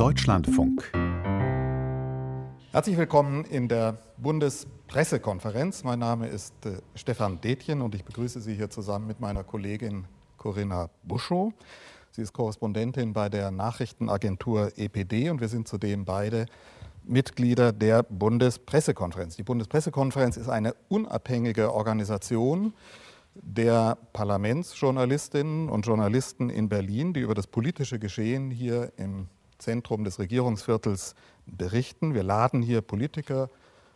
Deutschlandfunk. Herzlich willkommen in der Bundespressekonferenz. Mein Name ist äh, Stefan Detjen und ich begrüße Sie hier zusammen mit meiner Kollegin Corinna Buschow. Sie ist Korrespondentin bei der Nachrichtenagentur EPD und wir sind zudem beide Mitglieder der Bundespressekonferenz. Die Bundespressekonferenz ist eine unabhängige Organisation der Parlamentsjournalistinnen und Journalisten in Berlin, die über das politische Geschehen hier im Zentrum des Regierungsviertels berichten. Wir laden hier Politiker,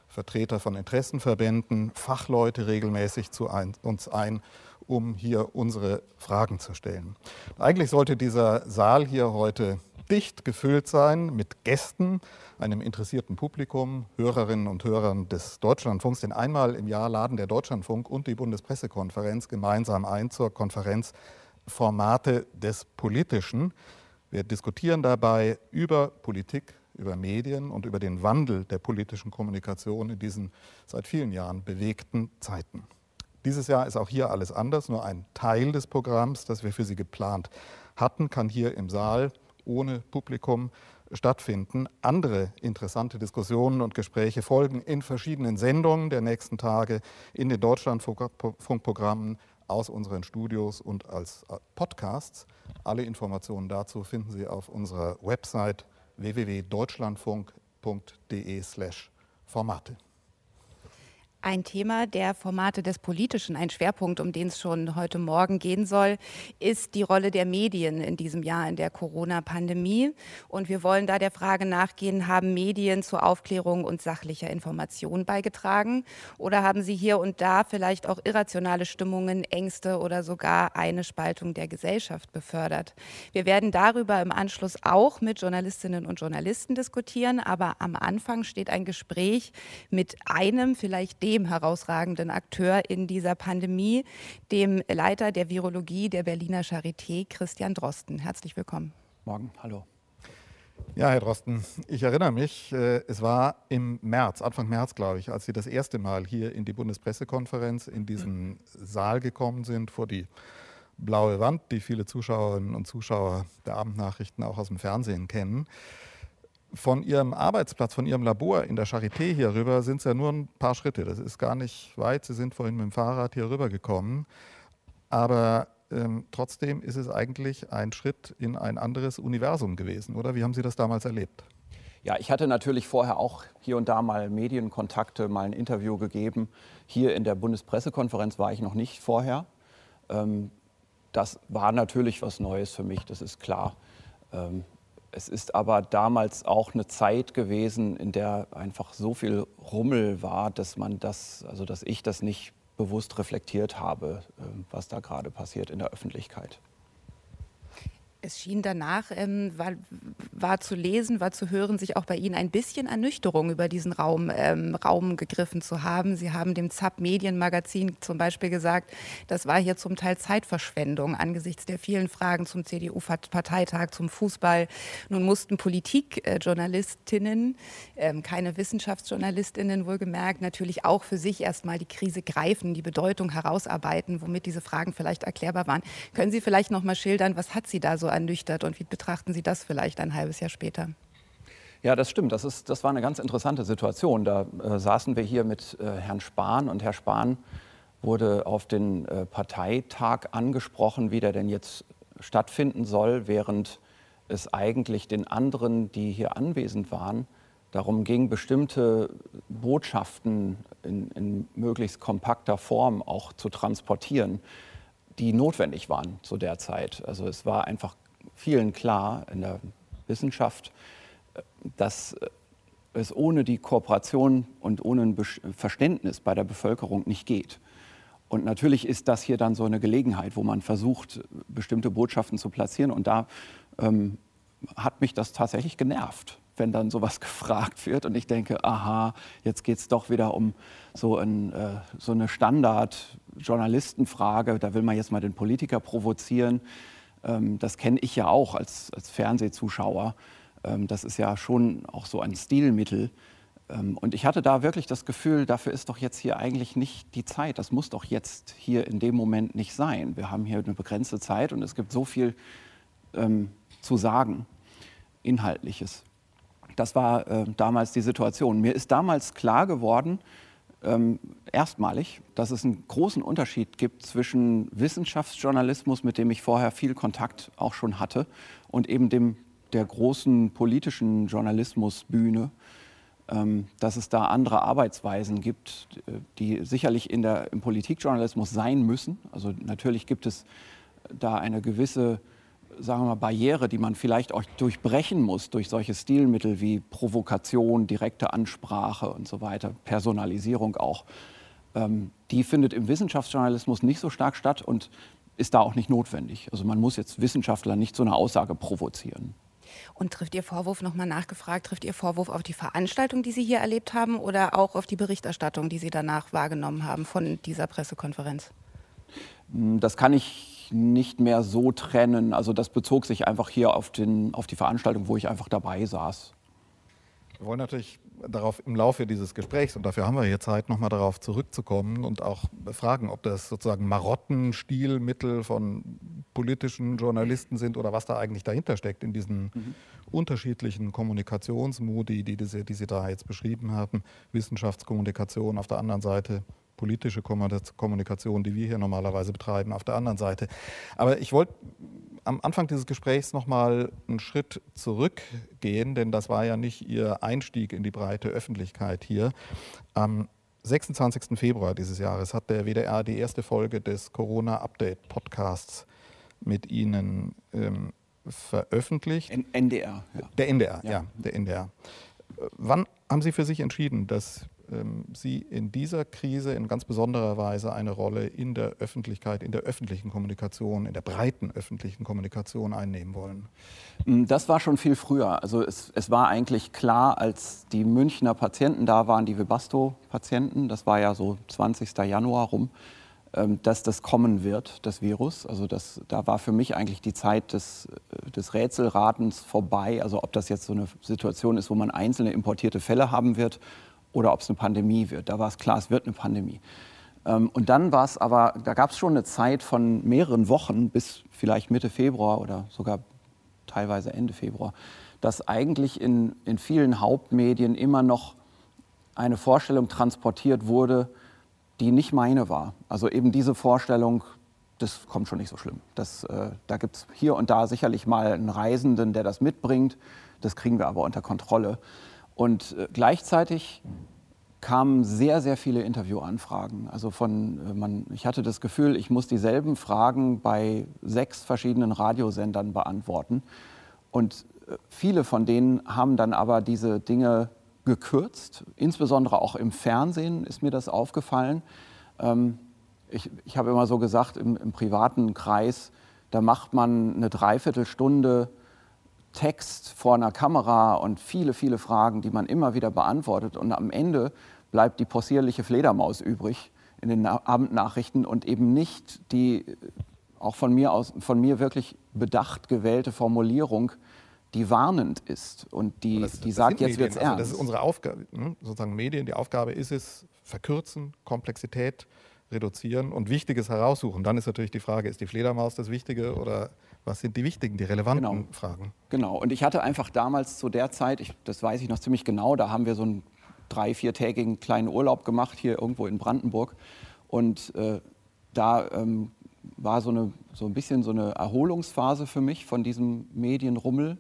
Vertreter von Interessenverbänden, Fachleute regelmäßig zu uns ein, um hier unsere Fragen zu stellen. Eigentlich sollte dieser Saal hier heute dicht gefüllt sein mit Gästen, einem interessierten Publikum, Hörerinnen und Hörern des Deutschlandfunks. Denn einmal im Jahr laden der Deutschlandfunk und die Bundespressekonferenz gemeinsam ein zur Konferenz Formate des Politischen. Wir diskutieren dabei über Politik, über Medien und über den Wandel der politischen Kommunikation in diesen seit vielen Jahren bewegten Zeiten. Dieses Jahr ist auch hier alles anders. Nur ein Teil des Programms, das wir für Sie geplant hatten, kann hier im Saal ohne Publikum stattfinden. Andere interessante Diskussionen und Gespräche folgen in verschiedenen Sendungen der nächsten Tage in den Deutschlandfunkprogrammen aus unseren Studios und als Podcasts. Alle Informationen dazu finden Sie auf unserer Website www.deutschlandfunk.de/formate. Ein Thema der Formate des Politischen, ein Schwerpunkt, um den es schon heute Morgen gehen soll, ist die Rolle der Medien in diesem Jahr in der Corona-Pandemie. Und wir wollen da der Frage nachgehen, haben Medien zur Aufklärung und sachlicher Information beigetragen? Oder haben sie hier und da vielleicht auch irrationale Stimmungen, Ängste oder sogar eine Spaltung der Gesellschaft befördert? Wir werden darüber im Anschluss auch mit Journalistinnen und Journalisten diskutieren. Aber am Anfang steht ein Gespräch mit einem, vielleicht dem, dem herausragenden Akteur in dieser Pandemie, dem Leiter der Virologie der Berliner Charité, Christian Drosten. Herzlich willkommen. Morgen, hallo. Ja, Herr Drosten, ich erinnere mich, äh, es war im März, Anfang März, glaube ich, als Sie das erste Mal hier in die Bundespressekonferenz in diesen Saal gekommen sind, vor die blaue Wand, die viele Zuschauerinnen und Zuschauer der Abendnachrichten auch aus dem Fernsehen kennen von Ihrem Arbeitsplatz, von Ihrem Labor in der Charité hier rüber sind es ja nur ein paar Schritte. Das ist gar nicht weit. Sie sind vorhin mit dem Fahrrad hier rüber gekommen. Aber ähm, trotzdem ist es eigentlich ein Schritt in ein anderes Universum gewesen, oder? Wie haben Sie das damals erlebt? Ja, ich hatte natürlich vorher auch hier und da mal Medienkontakte, mal ein Interview gegeben. Hier in der Bundespressekonferenz war ich noch nicht vorher. Ähm, das war natürlich was Neues für mich, das ist klar. Ähm, es ist aber damals auch eine Zeit gewesen, in der einfach so viel Rummel war, dass man das, also dass ich das nicht bewusst reflektiert habe, ähm, was da gerade passiert in der Öffentlichkeit. Es schien danach, ähm, war, war, zu lesen, war zu hören, sich auch bei Ihnen ein bisschen Ernüchterung über diesen Raum, ähm, Raum gegriffen zu haben. Sie haben dem ZAP Medienmagazin zum Beispiel gesagt, das war hier zum Teil Zeitverschwendung angesichts der vielen Fragen zum CDU-Parteitag, zum Fußball. Nun mussten Politikjournalistinnen, ähm, keine Wissenschaftsjournalistinnen wohlgemerkt, natürlich auch für sich erstmal die Krise greifen, die Bedeutung herausarbeiten, womit diese Fragen vielleicht erklärbar waren. Können Sie vielleicht noch mal schildern, was hat Sie da so ernüchtert und wie betrachten Sie das vielleicht ein halbes Jahr später? Ja, das stimmt. Das, ist, das war eine ganz interessante Situation. Da äh, saßen wir hier mit äh, Herrn Spahn und Herr Spahn wurde auf den äh, Parteitag angesprochen, wie der denn jetzt stattfinden soll, während es eigentlich den anderen, die hier anwesend waren, darum ging, bestimmte Botschaften in, in möglichst kompakter Form auch zu transportieren, die notwendig waren zu der Zeit. Also es war einfach vielen klar in der Wissenschaft, dass es ohne die Kooperation und ohne ein Verständnis bei der Bevölkerung nicht geht. Und natürlich ist das hier dann so eine Gelegenheit, wo man versucht, bestimmte Botschaften zu platzieren. Und da ähm, hat mich das tatsächlich genervt, wenn dann sowas gefragt wird. Und ich denke, aha, jetzt geht es doch wieder um so, ein, äh, so eine Standard-Journalistenfrage. Da will man jetzt mal den Politiker provozieren. Ähm, das kenne ich ja auch als, als Fernsehzuschauer. Ähm, das ist ja schon auch so ein Stilmittel. Ähm, und ich hatte da wirklich das Gefühl, dafür ist doch jetzt hier eigentlich nicht die Zeit. Das muss doch jetzt hier in dem Moment nicht sein. Wir haben hier eine begrenzte Zeit und es gibt so viel ähm, zu sagen. Inhaltliches. Das war äh, damals die Situation. Mir ist damals klar geworden, ähm, erstmalig, dass es einen großen Unterschied gibt zwischen Wissenschaftsjournalismus, mit dem ich vorher viel Kontakt auch schon hatte, und eben dem der großen politischen Journalismusbühne, ähm, dass es da andere Arbeitsweisen gibt, die sicherlich in der, im Politikjournalismus sein müssen. Also natürlich gibt es da eine gewisse sagen wir mal, Barriere, die man vielleicht auch durchbrechen muss durch solche Stilmittel wie Provokation, direkte Ansprache und so weiter, Personalisierung auch. Ähm, die findet im Wissenschaftsjournalismus nicht so stark statt und ist da auch nicht notwendig. Also man muss jetzt Wissenschaftler nicht so eine Aussage provozieren. Und trifft Ihr Vorwurf, nochmal nachgefragt, trifft Ihr Vorwurf auf die Veranstaltung, die Sie hier erlebt haben oder auch auf die Berichterstattung, die Sie danach wahrgenommen haben von dieser Pressekonferenz? Hm, das kann ich nicht mehr so trennen. Also das bezog sich einfach hier auf, den, auf die Veranstaltung, wo ich einfach dabei saß. Wir wollen natürlich darauf im Laufe dieses Gesprächs, und dafür haben wir hier Zeit, nochmal darauf zurückzukommen und auch fragen, ob das sozusagen Marotten-Stilmittel von politischen Journalisten sind oder was da eigentlich dahinter steckt in diesen mhm. unterschiedlichen Kommunikationsmodi, die, die, die Sie da jetzt beschrieben haben. Wissenschaftskommunikation auf der anderen Seite, politische Kommunikation, die wir hier normalerweise betreiben, auf der anderen Seite. Aber ich wollte am Anfang dieses Gesprächs noch mal einen Schritt zurückgehen, denn das war ja nicht Ihr Einstieg in die breite Öffentlichkeit hier. Am 26. Februar dieses Jahres hat der WDR die erste Folge des Corona-Update-Podcasts mit Ihnen ähm, veröffentlicht. N NDR. Ja. Der NDR, ja. ja, der NDR. Wann haben Sie für sich entschieden, dass Sie in dieser Krise in ganz besonderer Weise eine Rolle in der Öffentlichkeit, in der öffentlichen Kommunikation, in der breiten öffentlichen Kommunikation einnehmen wollen? Mm, das war schon viel früher. Also es, es war eigentlich klar, als die Münchner Patienten da waren, die Webasto-Patienten, das war ja so 20. Januar rum, ähm, dass das kommen wird, das Virus. Also das, da war für mich eigentlich die Zeit des, äh, des Rätselratens vorbei. Also ob das jetzt so eine Situation ist, wo man einzelne importierte Fälle haben wird oder ob es eine Pandemie wird. Da war es klar, es wird eine Pandemie. Ähm, und dann war es aber, da gab es schon eine Zeit von mehreren Wochen bis vielleicht Mitte Februar oder sogar teilweise Ende Februar, dass eigentlich in, in vielen Hauptmedien immer noch eine Vorstellung transportiert wurde, die nicht meine war. Also eben diese Vorstellung, das kommt schon nicht so schlimm. Das, äh, da gibt es hier und da sicherlich mal einen Reisenden, der das mitbringt. Das kriegen wir aber unter Kontrolle. Und äh, gleichzeitig kamen sehr, sehr viele Interviewanfragen. Also von, äh, man, ich hatte das Gefühl, ich muss dieselben Fragen bei sechs verschiedenen Radiosendern beantworten. Und äh, viele von denen haben dann aber diese Dinge gekürzt. Insbesondere auch im Fernsehen ist mir das aufgefallen. Ähm, ich, ich habe immer so gesagt, im, im privaten Kreis, da macht man eine Dreiviertelstunde Text vor einer Kamera und viele, viele Fragen, die man immer wieder beantwortet. Und am Ende bleibt die possierliche Fledermaus übrig in den Abendnachrichten und eben nicht die auch von mir, aus, von mir wirklich bedacht gewählte Formulierung, die warnend ist und die, das, die das sagt, jetzt wird es ernst. Also das ist unsere Aufgabe, ne? sozusagen Medien, die Aufgabe ist es, verkürzen, Komplexität reduzieren und Wichtiges heraussuchen. Dann ist natürlich die Frage, ist die Fledermaus das Wichtige oder was sind die wichtigen, die relevanten genau. Fragen? Genau, und ich hatte einfach damals zu der Zeit, ich, das weiß ich noch ziemlich genau, da haben wir so einen drei-, viertägigen kleinen Urlaub gemacht, hier irgendwo in Brandenburg. Und äh, da ähm, war so, eine, so ein bisschen so eine Erholungsphase für mich von diesem Medienrummel.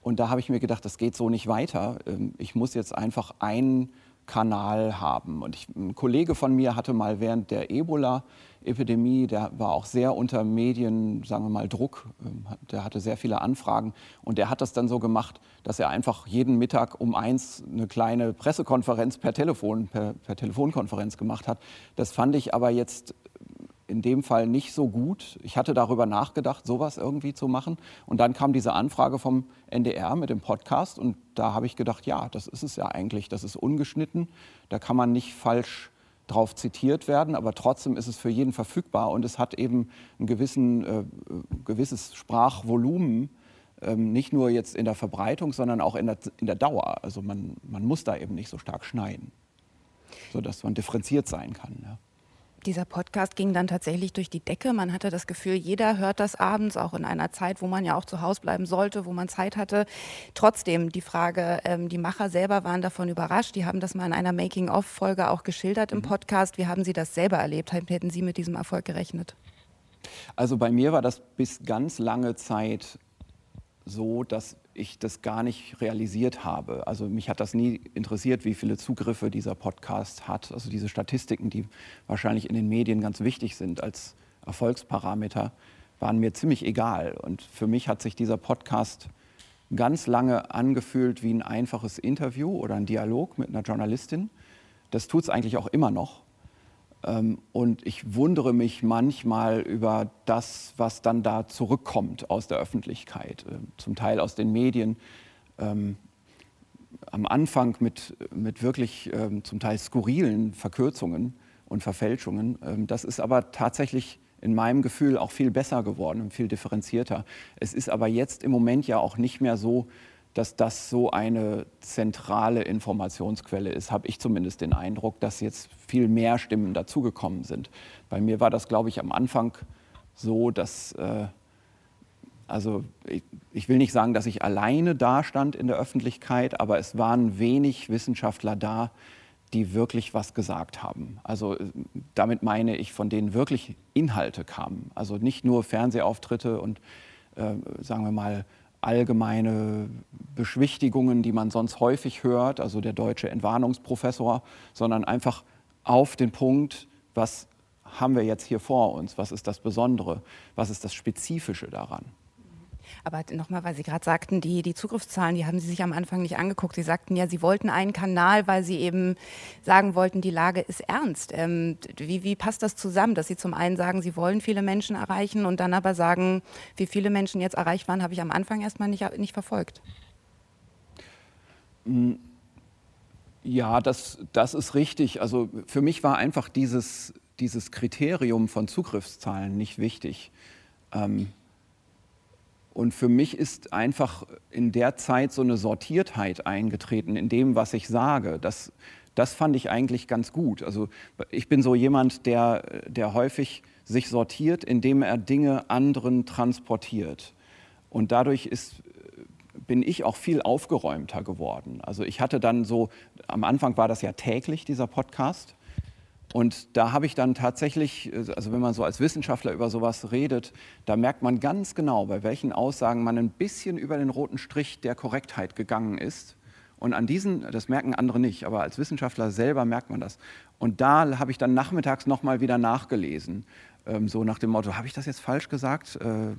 Und da habe ich mir gedacht, das geht so nicht weiter. Ähm, ich muss jetzt einfach einen Kanal haben. Und ich, ein Kollege von mir hatte mal während der Ebola Epidemie, der war auch sehr unter Medien, sagen wir mal, Druck. Ähm, der hatte sehr viele Anfragen und der hat das dann so gemacht, dass er einfach jeden Mittag um eins eine kleine Pressekonferenz per Telefon, per, per Telefonkonferenz gemacht hat. Das fand ich aber jetzt in dem Fall nicht so gut. Ich hatte darüber nachgedacht, sowas irgendwie zu machen. Und dann kam diese Anfrage vom NDR mit dem Podcast und da habe ich gedacht, ja, das ist es ja eigentlich. Das ist ungeschnitten. Da kann man nicht falsch drauf zitiert werden, aber trotzdem ist es für jeden verfügbar und es hat eben ein gewissen, äh, gewisses Sprachvolumen, ähm, nicht nur jetzt in der Verbreitung, sondern auch in der, in der Dauer. Also man, man muss da eben nicht so stark schneiden, sodass man differenziert sein kann. Ja. Dieser Podcast ging dann tatsächlich durch die Decke. Man hatte das Gefühl, jeder hört das abends, auch in einer Zeit, wo man ja auch zu Hause bleiben sollte, wo man Zeit hatte. Trotzdem die Frage, ähm, die Macher selber waren davon überrascht. Die haben das mal in einer Making-of-Folge auch geschildert im mhm. Podcast. Wie haben Sie das selber erlebt? Hätten Sie mit diesem Erfolg gerechnet? Also bei mir war das bis ganz lange Zeit so, dass ich das gar nicht realisiert habe. Also mich hat das nie interessiert, wie viele Zugriffe dieser Podcast hat. Also diese Statistiken, die wahrscheinlich in den Medien ganz wichtig sind als Erfolgsparameter, waren mir ziemlich egal. Und für mich hat sich dieser Podcast ganz lange angefühlt wie ein einfaches Interview oder ein Dialog mit einer Journalistin. Das tut es eigentlich auch immer noch. Ähm, und ich wundere mich manchmal über das, was dann da zurückkommt aus der Öffentlichkeit, ähm, zum Teil aus den Medien. Ähm, am Anfang mit, mit wirklich zum Teil skurrilen Verkürzungen und Verfälschungen. das ist aber tatsächlich in meinem Gefühl auch viel besser geworden und viel differenzierter. Es ist aber jetzt im Moment ja auch nicht mehr so, dass das so eine zentrale Informationsquelle ist, habe ich zumindest den Eindruck, dass jetzt viel mehr Stimmen dazugekommen sind. Bei mir war das, glaube ich, am Anfang so, dass, äh, also ich, ich, will nicht sagen, dass ich alleine dastand in der Öffentlichkeit, aber es waren wenig Wissenschaftler da, die wirklich was gesagt haben. Also äh, damit meine ich, von denen wirklich Inhalte kamen. Also nicht nur Fernsehauftritte und, äh, sagen wir mal, allgemeine Beschwichtigungen, die man sonst häufig hört, also der deutsche Entwarnungsprofessor, sondern einfach auf den Punkt, was haben wir jetzt hier vor uns, was ist das Besondere, was ist das Spezifische daran. Aber nochmal, weil Sie gerade sagten, die, die Zugriffszahlen, die haben Sie sich am Anfang nicht angeguckt. Sie sagten ja, Sie wollten einen Kanal, weil Sie eben sagen wollten, die Lage ist ernst. Ähm, wie, wie passt das zusammen, dass Sie zum einen sagen, Sie wollen viele Menschen erreichen und dann aber sagen, wie viele Menschen jetzt erreicht waren, habe ich am Anfang erstmal nicht, nicht verfolgt? Mm, ja, das, das ist richtig. Also für mich war einfach dieses, dieses Kriterium von Zugriffszahlen nicht wichtig. Ähm, und für mich ist einfach in der Zeit so eine Sortiertheit eingetreten in dem, was ich sage. Das, das fand ich eigentlich ganz gut. Also ich bin so jemand, der, der häufig sich sortiert, indem er Dinge anderen transportiert. Und dadurch ist, bin ich auch viel aufgeräumter geworden. Also ich hatte dann so, am Anfang war das ja täglich, dieser Podcast. Und da habe ich dann tatsächlich, also wenn man so als Wissenschaftler über sowas redet, da merkt man ganz genau, bei welchen Aussagen man ein bisschen über den roten Strich der Korrektheit gegangen ist. Und an diesen, das merken andere nicht, aber als Wissenschaftler selber merkt man das. Und da habe ich dann nachmittags nochmal wieder nachgelesen, ähm, so nach dem Motto, habe ich das jetzt falsch gesagt? Äh,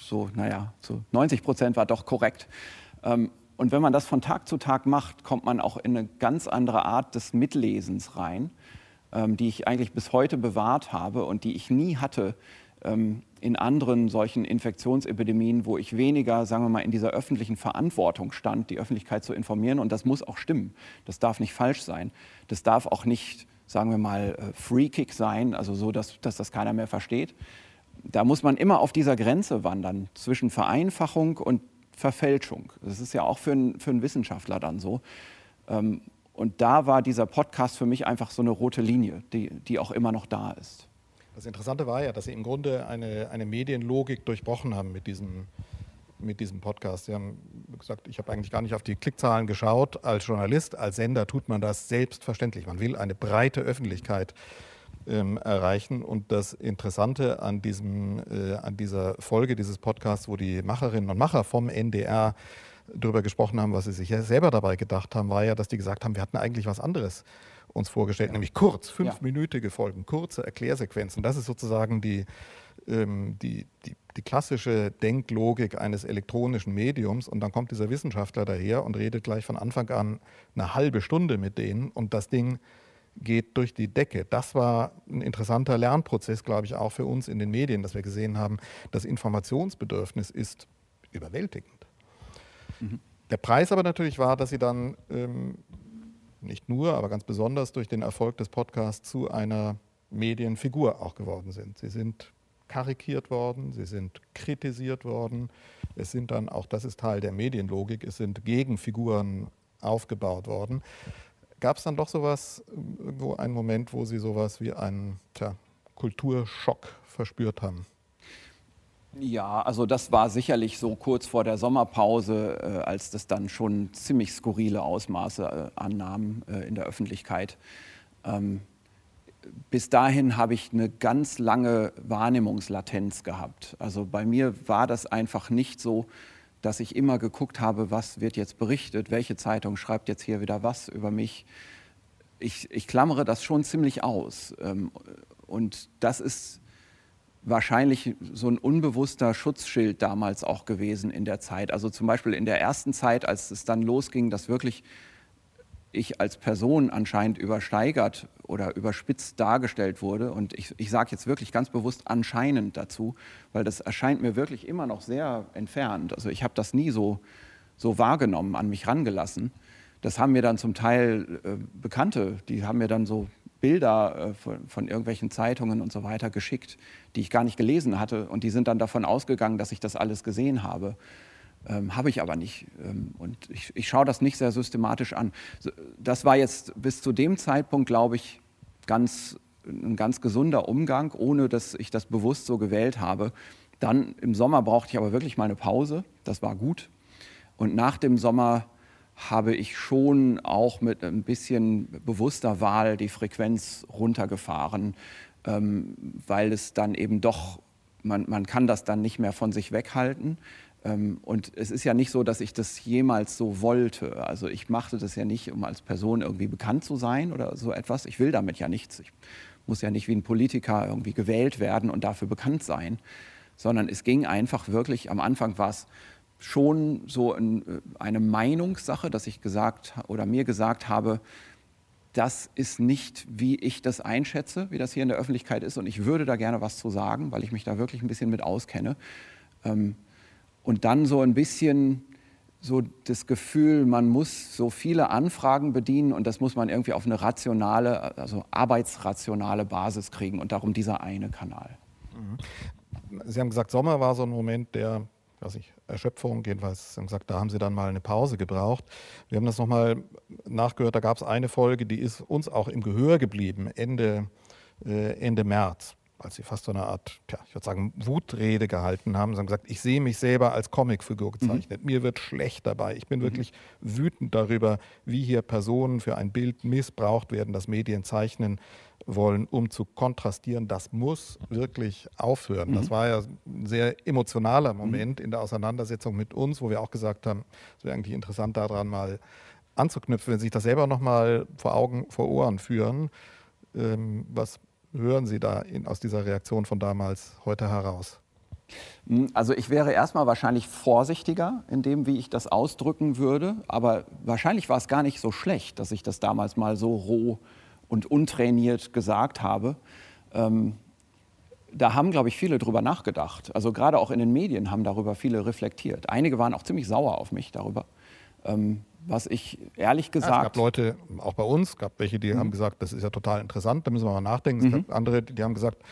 so, naja, so 90 Prozent war doch korrekt. Ähm, und wenn man das von Tag zu Tag macht, kommt man auch in eine ganz andere Art des Mitlesens rein. Ähm, die ich eigentlich bis heute bewahrt habe und die ich nie hatte ähm, in anderen solchen Infektionsepidemien, wo ich weniger, sagen wir mal, in dieser öffentlichen Verantwortung stand, die Öffentlichkeit zu informieren. Und das muss auch stimmen. Das darf nicht falsch sein. Das darf auch nicht, sagen wir mal, äh, Free-Kick sein, also so, dass, dass das keiner mehr versteht. Da muss man immer auf dieser Grenze wandern zwischen Vereinfachung und Verfälschung. Das ist ja auch für, einen, für einen Wissenschaftler dann so. Ähm, und da war dieser Podcast für mich einfach so eine rote Linie, die, die auch immer noch da ist. Das Interessante war ja, dass Sie im Grunde eine, eine Medienlogik durchbrochen haben mit diesem, mit diesem Podcast. Sie haben gesagt, ich habe eigentlich gar nicht auf die Klickzahlen geschaut. Als Journalist, als Sender tut man das selbstverständlich. Man will eine breite Öffentlichkeit ähm, erreichen. Und das Interessante an, diesem, äh, an dieser Folge dieses Podcasts, wo die Macherinnen und Macher vom NDR darüber gesprochen haben, was sie sich selber dabei gedacht haben, war ja, dass die gesagt haben, wir hatten eigentlich was anderes uns vorgestellt, ja. nämlich kurz, fünfminütige Folgen, kurze Erklärsequenzen. Das ist sozusagen die, ähm, die, die, die, klassische Denklogik eines elektronischen Mediums. Und dann kommt dieser Wissenschaftler daher und redet gleich von Anfang an eine halbe Stunde mit denen und das Ding geht durch die Decke. Das war ein interessanter Lernprozess, glaube ich, auch für uns in den Medien, dass wir gesehen haben, das Informationsbedürfnis ist überwältigend. Mhm. Der Preis aber natürlich war, dass sie dann ähm, nicht nur, aber ganz besonders durch den Erfolg des Podcasts zu einer Medienfigur auch geworden sind. Sie sind karikiert worden, sie sind kritisiert worden. Es sind dann, auch das ist Teil der Medienlogik, es sind Gegenfiguren aufgebaut worden. Gab es dann doch sowas, irgendwo einen Moment, wo Sie sowas wie einen tja, Kulturschock verspürt haben? Ja, also das war sicherlich so kurz vor der Sommerpause, äh, als das dann schon ziemlich skurrile Ausmaße äh, annahm äh, in der Öffentlichkeit. Ähm, bis dahin habe ich eine ganz lange Wahrnehmungslatenz gehabt. Also bei mir war das einfach nicht so, dass ich immer geguckt habe, was wird jetzt berichtet, welche Zeitung schreibt jetzt hier wieder was über mich. Ich, ich klammere das schon ziemlich aus. Ähm, und das ist wahrscheinlich so ein unbewusster Schutzschild damals auch gewesen in der Zeit. Also zum Beispiel in der ersten Zeit, als es dann losging, dass wirklich ich als Person anscheinend übersteigert oder überspitzt dargestellt wurde. Und ich, ich sage jetzt wirklich ganz bewusst anscheinend dazu, weil das erscheint mir wirklich immer noch sehr entfernt. Also ich habe das nie so, so wahrgenommen, an mich rangelassen. Das haben mir dann zum Teil äh, Bekannte, die haben mir dann so Bilder äh, von, irgendwelchen Zeitungen und so weiter geschickt, die ich gar nicht gelesen hatte. Und die sind dann davon ausgegangen, dass ich das alles gesehen habe. Ähm, habe ich aber nicht. Ähm, und ich, ich schaue das nicht sehr systematisch an. Das war jetzt bis zu dem Zeitpunkt, glaube ich, ganz, ein ganz gesunder Umgang, ohne dass ich das bewusst so gewählt habe. Dann im Sommer brauchte ich aber wirklich mal eine Pause. Das war gut. Und nach dem Sommer habe ich schon auch mit ein bisschen bewusster Wahl die Frequenz runtergefahren, ähm, weil es dann eben doch, man, man kann das dann nicht mehr von sich weghalten. Ähm, und es ist ja nicht so, dass ich das jemals so wollte. Also ich machte das ja nicht, um als Person irgendwie bekannt zu sein oder so etwas. Ich will damit ja nichts. Ich muss ja nicht wie ein Politiker irgendwie gewählt werden und dafür bekannt sein, sondern es ging einfach wirklich, am Anfang war es schon so ein, äh, eine Meinungssache, dass ich gesagt oder mir gesagt habe, das ist nicht, wie ich das einschätze, wie das hier in der Öffentlichkeit ist. Und ich würde da gerne was zu sagen, weil ich mich da wirklich ein bisschen mit auskenne. Ähm, und dann so ein bisschen so das Gefühl, man muss so viele Anfragen bedienen und das muss man irgendwie auf eine rationale, also arbeitsrationale Basis kriegen und darum dieser eine Kanal. Mhm. Sie haben gesagt, Sommer war so ein Moment der weiß ich, Erschöpfung, jedenfalls haben gesagt, da haben Sie dann mal eine Pause gebraucht. Wir haben das nochmal nachgehört, da gab es eine Folge, die ist uns auch im Gehör geblieben, Ende, äh, Ende März, als Sie fast so eine Art, ja, ich würde sagen, Wutrede gehalten haben. Sie haben gesagt, ich sehe mich selber als Comicfigur gezeichnet, mhm. mir wird schlecht dabei, ich bin mhm. wirklich wütend darüber, wie hier Personen für ein Bild missbraucht werden, das Medien zeichnen wollen, um zu kontrastieren. Das muss wirklich aufhören. Mhm. Das war ja ein sehr emotionaler mhm. Moment mhm. in der Auseinandersetzung mit uns, wo wir auch gesagt haben, es wäre eigentlich interessant daran mal anzuknüpfen, wenn Sie sich das selber nochmal vor Augen, vor Ohren führen. Ähm, was hören Sie da in, aus dieser Reaktion von damals heute heraus? Hm, also ich wäre erstmal wahrscheinlich vorsichtiger in dem, wie ich das ausdrücken würde. Aber wahrscheinlich war es gar nicht so schlecht, dass ich das damals mal so roh und untrainiert gesagt habe. Ähm, da haben, glaube ich, viele drüber nachgedacht. Also gerade auch in den Medien haben darüber viele reflektiert. Einige waren auch ziemlich sauer auf mich darüber. Ähm, was ich ehrlich gesagt. Ja, es gab Leute, auch bei uns, gab welche, die mhm. haben gesagt, das ist ja total interessant, da müssen wir mal nachdenken. Es mhm. gab andere, die haben gesagt,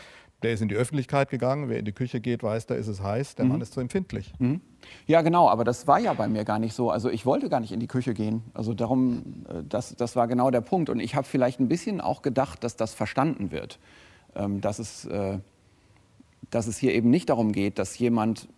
der ist in die Öffentlichkeit gegangen, wer in die Küche geht, weiß, da ist es heiß, der mhm. Mann ist zu empfindlich. Mhm. Ja, genau, aber das war ja bei mir gar nicht so. Also ich wollte gar nicht in die Küche gehen. Also darum, äh, das, das war genau der Punkt. Und ich habe vielleicht ein bisschen auch gedacht, dass das verstanden wird. Ähm, dass, es, äh, dass es hier eben nicht darum geht, dass jemand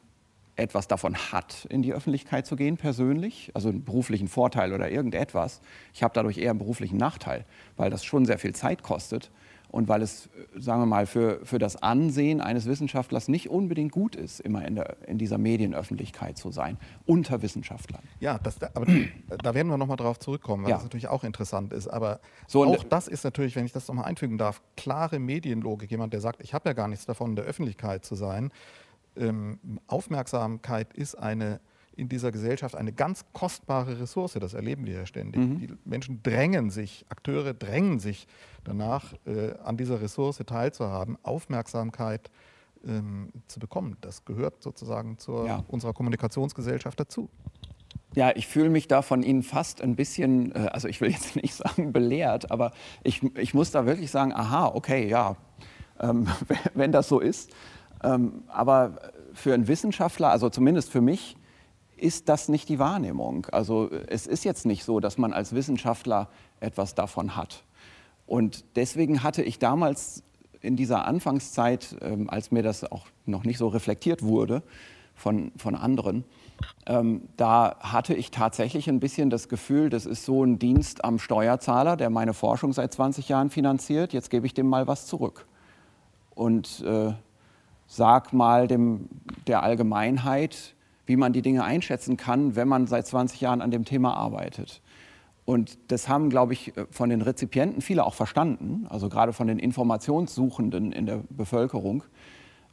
etwas davon hat, in die Öffentlichkeit zu gehen, persönlich, also einen beruflichen Vorteil oder irgendetwas. Ich habe dadurch eher einen beruflichen Nachteil, weil das schon sehr viel Zeit kostet und weil es, sagen wir mal, für, für das Ansehen eines Wissenschaftlers nicht unbedingt gut ist, immer in, der, in dieser Medienöffentlichkeit zu sein, unter Wissenschaftlern. Ja, das, aber da werden wir nochmal drauf zurückkommen, weil ja. das natürlich auch interessant ist. Aber so, auch das ist natürlich, wenn ich das nochmal einfügen darf, klare Medienlogik. Jemand, der sagt, ich habe ja gar nichts davon, in der Öffentlichkeit zu sein. Ähm, Aufmerksamkeit ist eine in dieser Gesellschaft eine ganz kostbare Ressource. Das erleben wir ja ständig. Mhm. Die Menschen drängen sich, Akteure drängen sich danach, äh, an dieser Ressource teilzuhaben, Aufmerksamkeit ähm, zu bekommen. Das gehört sozusagen zu ja. unserer Kommunikationsgesellschaft dazu. Ja, ich fühle mich da von Ihnen fast ein bisschen, äh, also ich will jetzt nicht sagen belehrt, aber ich, ich muss da wirklich sagen, aha, okay, ja, ähm, wenn das so ist. Ähm, aber für einen Wissenschaftler, also zumindest für mich, ist das nicht die Wahrnehmung. Also es ist jetzt nicht so, dass man als Wissenschaftler etwas davon hat. Und deswegen hatte ich damals in dieser Anfangszeit, ähm, als mir das auch noch nicht so reflektiert wurde von, von anderen, ähm, da hatte ich tatsächlich ein bisschen das Gefühl, das ist so ein Dienst am Steuerzahler, der meine Forschung seit 20 Jahren finanziert. Jetzt gebe ich dem mal was zurück. Und äh, sag mal dem, der Allgemeinheit, wie man die Dinge einschätzen kann, wenn man seit 20 Jahren an dem Thema arbeitet. Und das haben, glaube ich, von den Rezipienten viele auch verstanden, also gerade von den Informationssuchenden in der Bevölkerung.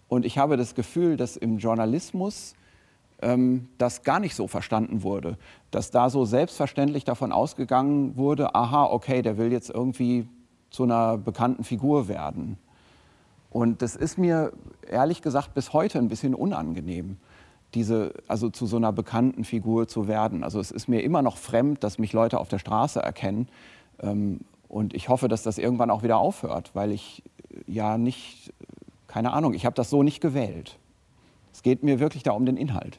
Und ich habe das Gefühl, dass im Journalismus ähm, das gar nicht so verstanden wurde, dass da so selbstverständlich davon ausgegangen wurde, aha, okay, der will jetzt irgendwie zu einer bekannten Figur werden. Und das ist mir ehrlich gesagt bis heute ein bisschen unangenehm diese, also zu so einer bekannten Figur zu werden. Also es ist mir immer noch fremd, dass mich Leute auf der Straße erkennen. Ähm, und ich hoffe, dass das irgendwann auch wieder aufhört, weil ich äh, ja nicht, keine Ahnung, ich habe das so nicht gewählt. Es geht mir wirklich da um den Inhalt.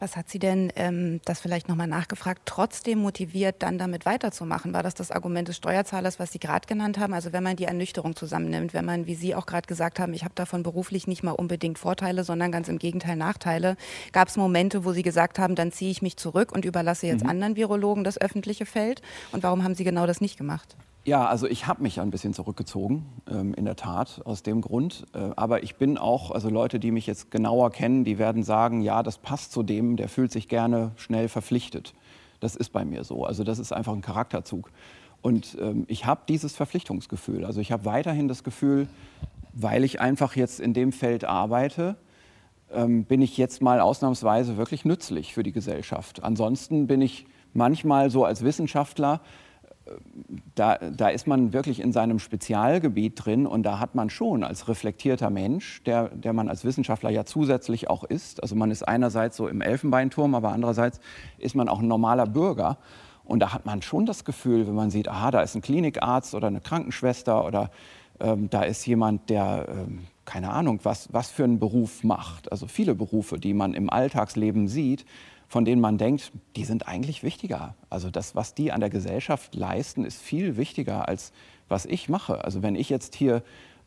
Was hat Sie denn, ähm, das vielleicht nochmal nachgefragt, trotzdem motiviert, dann damit weiterzumachen? War das das Argument des Steuerzahlers, was Sie gerade genannt haben? Also wenn man die Ernüchterung zusammennimmt, wenn man, wie Sie auch gerade gesagt haben, ich habe davon beruflich nicht mal unbedingt Vorteile, sondern ganz im Gegenteil Nachteile. Gab es Momente, wo Sie gesagt haben, dann ziehe ich mich zurück und überlasse jetzt mhm. anderen Virologen das öffentliche Feld? Und warum haben Sie genau das nicht gemacht? Ja, also ich habe mich ein bisschen zurückgezogen, ähm, in der Tat, aus dem Grund. Äh, aber ich bin auch, also Leute, die mich jetzt genauer kennen, die werden sagen, ja, das passt zu dem, der fühlt sich gerne schnell verpflichtet. Das ist bei mir so. Also das ist einfach ein Charakterzug. Und ähm, ich habe dieses Verpflichtungsgefühl. Also ich habe weiterhin das Gefühl, weil ich einfach jetzt in dem Feld arbeite, ähm, bin ich jetzt mal ausnahmsweise wirklich nützlich für die Gesellschaft. Ansonsten bin ich manchmal so als Wissenschaftler da, da ist man wirklich in seinem Spezialgebiet drin und da hat man schon als reflektierter Mensch, der, der man als Wissenschaftler ja zusätzlich auch ist, also man ist einerseits so im Elfenbeinturm, aber andererseits ist man auch ein normaler Bürger. Und da hat man schon das Gefühl, wenn man sieht, aha, da ist ein Klinikarzt oder eine Krankenschwester oder ähm, da ist jemand, der, ähm, keine Ahnung, was, was für einen Beruf macht. Also viele Berufe, die man im Alltagsleben sieht, von denen man denkt, die sind eigentlich wichtiger. Also das, was die an der Gesellschaft leisten, ist viel wichtiger als was ich mache. Also wenn ich jetzt hier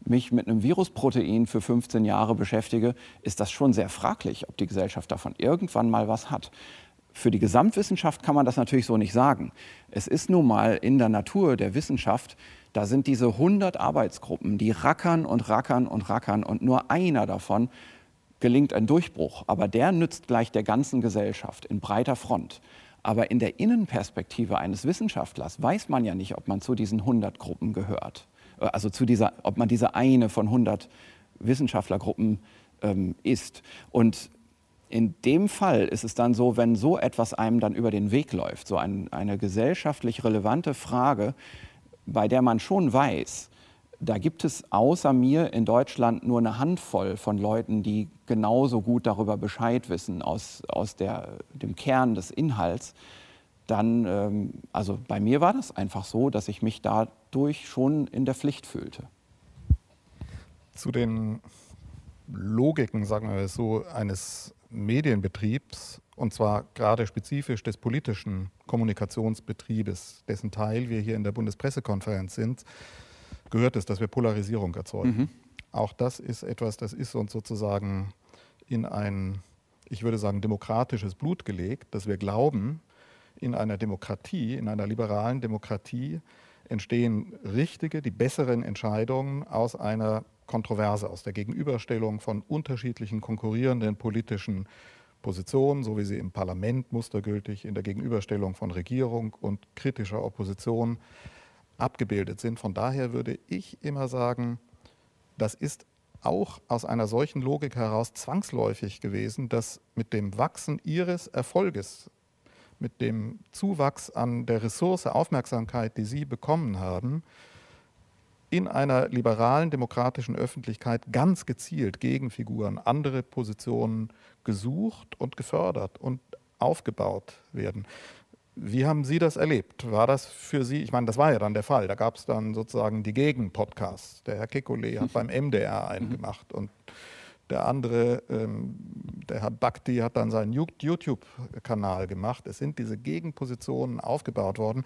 mich mit einem Virusprotein für 15 Jahre beschäftige, ist das schon sehr fraglich, ob die Gesellschaft davon irgendwann mal was hat. Für die Gesamtwissenschaft kann man das natürlich so nicht sagen. Es ist nun mal in der Natur der Wissenschaft, da sind diese 100 Arbeitsgruppen, die rackern und rackern und rackern und nur einer davon gelingt ein Durchbruch, aber der nützt gleich der ganzen Gesellschaft in breiter Front. Aber in der Innenperspektive eines Wissenschaftlers weiß man ja nicht, ob man zu diesen 100 Gruppen gehört. Äh, also zu dieser, ob man diese eine von 100 Wissenschaftlergruppen ähm, ist. Und in dem Fall ist es dann so, wenn so etwas einem dann über den Weg läuft, so ein, eine gesellschaftlich relevante Frage, bei der man schon weiß, da gibt es außer mir in Deutschland nur eine Handvoll von Leuten, die genauso gut darüber Bescheid wissen aus, aus der, dem Kern des Inhalts. Dann, ähm, also bei mir war das einfach so, dass ich mich dadurch schon in der Pflicht fühlte. Zu den Logiken, sagen wir so, eines Medienbetriebs, und zwar gerade spezifisch des politischen Kommunikationsbetriebes, dessen Teil wir hier in der Bundespressekonferenz sind, gehört es, dass wir Polarisierung erzeugen. Mhm. Auch das ist etwas, das ist uns sozusagen in ein, ich würde sagen, demokratisches Blut gelegt, dass wir glauben, in einer Demokratie, in einer liberalen Demokratie entstehen richtige, die besseren Entscheidungen aus einer Kontroverse, aus der Gegenüberstellung von unterschiedlichen konkurrierenden politischen Positionen, so wie sie im Parlament mustergültig in der Gegenüberstellung von Regierung und kritischer Opposition abgebildet sind. Von daher würde ich immer sagen, das ist auch aus einer solchen Logik heraus zwangsläufig gewesen, dass mit dem Wachsen ihres Erfolges, mit dem Zuwachs an der Ressource Aufmerksamkeit, die sie bekommen haben, in einer liberalen demokratischen Öffentlichkeit ganz gezielt Gegenfiguren, andere Positionen gesucht und gefördert und aufgebaut werden. Wie haben Sie das erlebt? War das für Sie, ich meine, das war ja dann der Fall, da gab es dann sozusagen die Gegenpodcasts. Der Herr Kekulé hat beim MDR einen mhm. gemacht und Der andere, ähm, der Herr Bhakti, hat dann seinen YouTube-Kanal gemacht. Es sind diese Gegenpositionen aufgebaut worden.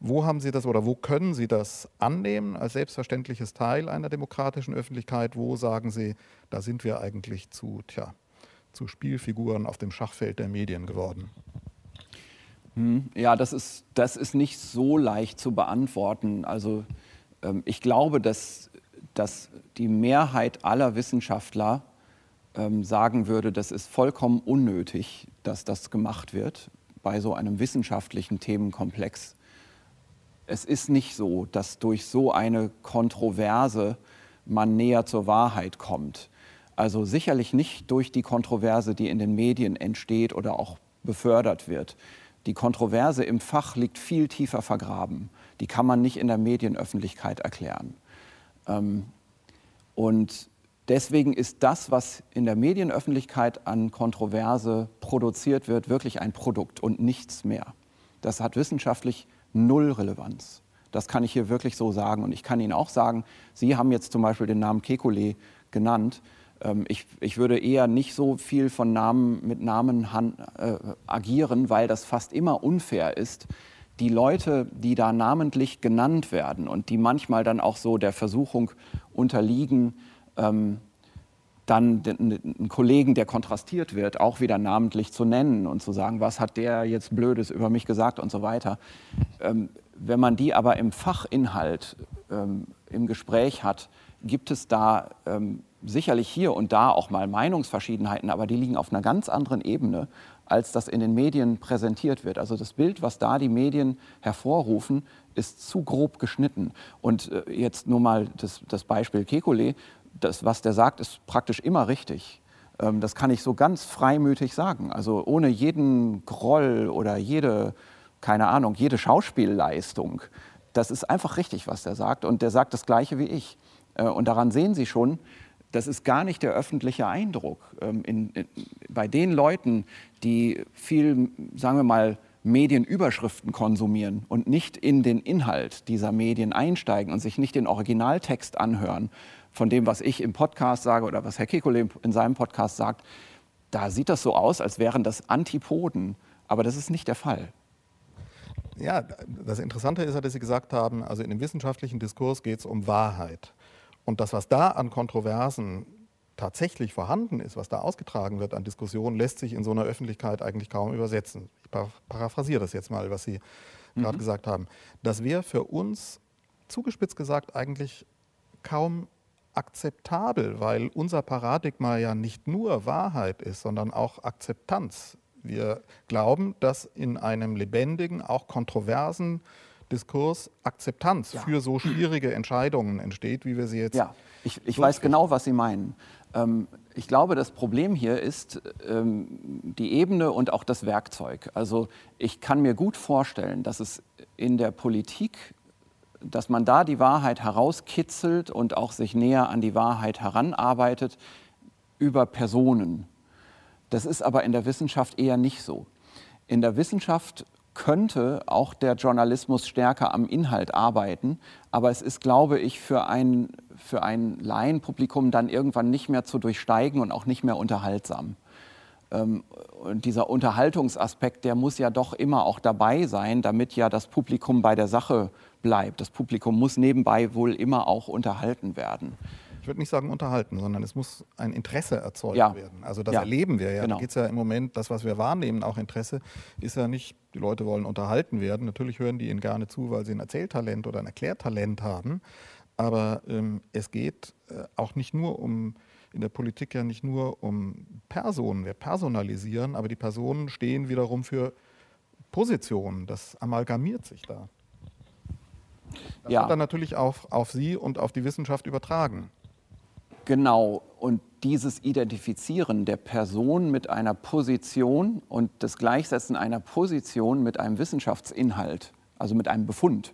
Wo haben Sie das oder wo können Sie das annehmen als selbstverständliches Teil einer demokratischen Öffentlichkeit? Wo sagen Sie, da sind wir eigentlich zu, tja, zu Spielfiguren auf dem Schachfeld der Medien geworden? Hm, ja, das ist, das ist nicht so leicht zu beantworten. Also ähm, ich glaube, dass, dass die Mehrheit aller Wissenschaftler ähm, sagen würde, das ist vollkommen unnötig, dass das gemacht wird bei so einem wissenschaftlichen Themenkomplex. Es ist nicht so, dass durch so eine Kontroverse man näher zur Wahrheit kommt. Also sicherlich nicht durch die Kontroverse, die in den Medien entsteht oder auch befördert wird. Die Kontroverse im Fach liegt viel tiefer vergraben. Die kann man nicht in der Medienöffentlichkeit erklären. Ähm, und Deswegen ist das, was in der Medienöffentlichkeit an Kontroverse produziert wird, wirklich ein Produkt und nichts mehr. Das hat wissenschaftlich null Relevanz. Das kann ich hier wirklich so sagen. Und ich kann Ihnen auch sagen, Sie haben jetzt zum Beispiel den Namen Kekulé genannt. Ähm, ich, ich, würde eher nicht so viel von Namen mit Namen han, äh, agieren, weil das fast immer unfair ist. Die Leute, die da namentlich genannt werden und die manchmal dann auch so der Versuchung unterliegen, ähm, dann einen Kollegen, der kontrastiert wird, auch wieder namentlich zu nennen und zu sagen, was hat der jetzt Blödes über mich gesagt und so weiter. Ähm, wenn man die aber im Fachinhalt ähm, im Gespräch hat, gibt es da ähm, sicherlich hier und da auch mal Meinungsverschiedenheiten, aber die liegen auf einer ganz anderen Ebene, als das in den Medien präsentiert wird. Also das Bild, was da die Medien hervorrufen, ist zu grob geschnitten. Und äh, jetzt nur mal das, das Beispiel Kekulé das, was der sagt, ist praktisch immer richtig. Ähm, das kann ich so ganz freimütig sagen. Also ohne jeden Groll oder jede, keine Ahnung, jede Schauspielleistung. Das ist einfach richtig, was der sagt. Und der sagt das Gleiche wie ich. Äh, und daran sehen Sie schon, das ist gar nicht der öffentliche Eindruck. Ähm, in, in, bei den Leuten, die viel, sagen wir mal, Medienüberschriften konsumieren und nicht in den Inhalt dieser Medien einsteigen und sich nicht den Originaltext anhören, von dem, was ich im Podcast sage oder was Herr Kekulé in seinem Podcast sagt, da sieht das so aus, als wären das Antipoden. Aber das ist nicht der Fall. Ja, das Interessante ist ja, dass Sie gesagt haben, also in dem wissenschaftlichen Diskurs geht es um Wahrheit. Und das, was da an Kontroversen tatsächlich vorhanden ist, was da ausgetragen wird an Diskussionen, lässt sich in so einer Öffentlichkeit eigentlich kaum übersetzen. Ich paraphrasiere das jetzt mal, was Sie mhm. gerade gesagt haben. Das wäre für uns, zugespitzt gesagt, eigentlich kaum akzeptabel, weil unser Paradigma ja nicht nur Wahrheit ist, sondern auch Akzeptanz. Wir glauben, dass in einem lebendigen, auch kontroversen Diskurs Akzeptanz ja. für so schwierige Entscheidungen entsteht, wie wir sie jetzt. Ja, ich, ich weiß genau, was Sie meinen. Ähm, ich glaube, das Problem hier ist ähm, die Ebene und auch das Werkzeug. Also ich kann mir gut vorstellen, dass es in der Politik dass man da die Wahrheit herauskitzelt und auch sich näher an die Wahrheit heranarbeitet über Personen. Das ist aber in der Wissenschaft eher nicht so. In der Wissenschaft könnte auch der Journalismus stärker am Inhalt arbeiten, aber es ist, glaube ich, für ein, für ein Laienpublikum dann irgendwann nicht mehr zu durchsteigen und auch nicht mehr unterhaltsam. Ähm, und dieser Unterhaltungsaspekt, der muss ja doch immer auch dabei sein, damit ja das Publikum bei der Sache bleibt. Das Publikum muss nebenbei wohl immer auch unterhalten werden. Ich würde nicht sagen unterhalten, sondern es muss ein Interesse erzeugt ja. werden. Also das ja. erleben wir ja. Genau. Da geht es ja im Moment, das, was wir wahrnehmen, auch Interesse, ist ja nicht, die Leute wollen unterhalten werden. Natürlich hören die ihnen gerne zu, weil sie ein Erzähltalent oder ein Erklärtalent haben. Aber ähm, es geht äh, auch nicht nur um, in der Politik ja nicht nur um Personen. Wir personalisieren, aber die Personen stehen wiederum für Positionen. Das amalgamiert sich da. Das ja. wird dann natürlich auch auf Sie und auf die Wissenschaft übertragen. Genau. Und dieses Identifizieren der Person mit einer Position und das Gleichsetzen einer Position mit einem Wissenschaftsinhalt, also mit einem Befund,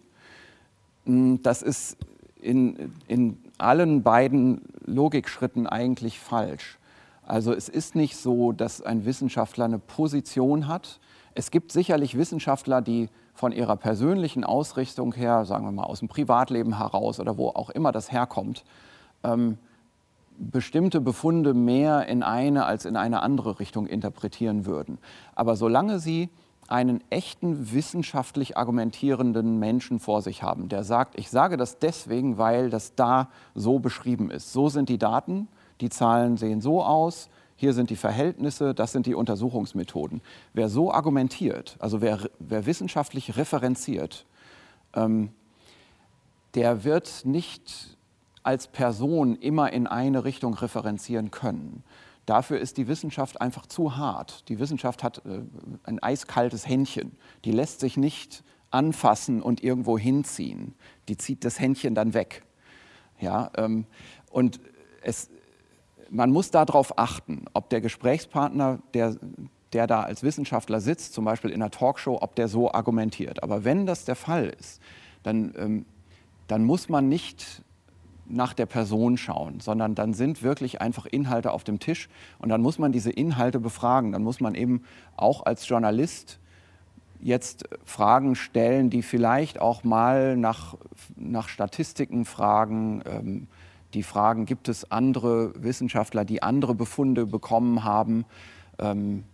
hm, das ist in, in allen beiden Logikschritten eigentlich falsch. Also es ist nicht so, dass ein Wissenschaftler eine Position hat. Es gibt sicherlich Wissenschaftler, die von ihrer persönlichen Ausrichtung her, sagen wir mal aus dem Privatleben heraus oder wo auch immer das herkommt, ähm, bestimmte Befunde mehr in eine als in eine andere Richtung interpretieren würden. Aber solange Sie einen echten wissenschaftlich argumentierenden Menschen vor sich haben, der sagt, ich sage das deswegen, weil das da so beschrieben ist. So sind die Daten, die Zahlen sehen so aus, hier sind die Verhältnisse, das sind die Untersuchungsmethoden. Wer so argumentiert, also wer, wer wissenschaftlich referenziert, ähm, der wird nicht als Person immer in eine Richtung referenzieren können. Dafür ist die Wissenschaft einfach zu hart. Die Wissenschaft hat äh, ein eiskaltes Händchen. Die lässt sich nicht anfassen und irgendwo hinziehen. Die zieht das Händchen dann weg. Ja, ähm, und es, man muss darauf achten, ob der Gesprächspartner, der, der da als Wissenschaftler sitzt, zum Beispiel in einer Talkshow, ob der so argumentiert. Aber wenn das der Fall ist, dann, ähm, dann muss man nicht nach der Person schauen, sondern dann sind wirklich einfach Inhalte auf dem Tisch und dann muss man diese Inhalte befragen. Dann muss man eben auch als Journalist jetzt Fragen stellen, die vielleicht auch mal nach, nach Statistiken fragen, ähm, die fragen, gibt es andere Wissenschaftler, die andere Befunde bekommen haben, ähm,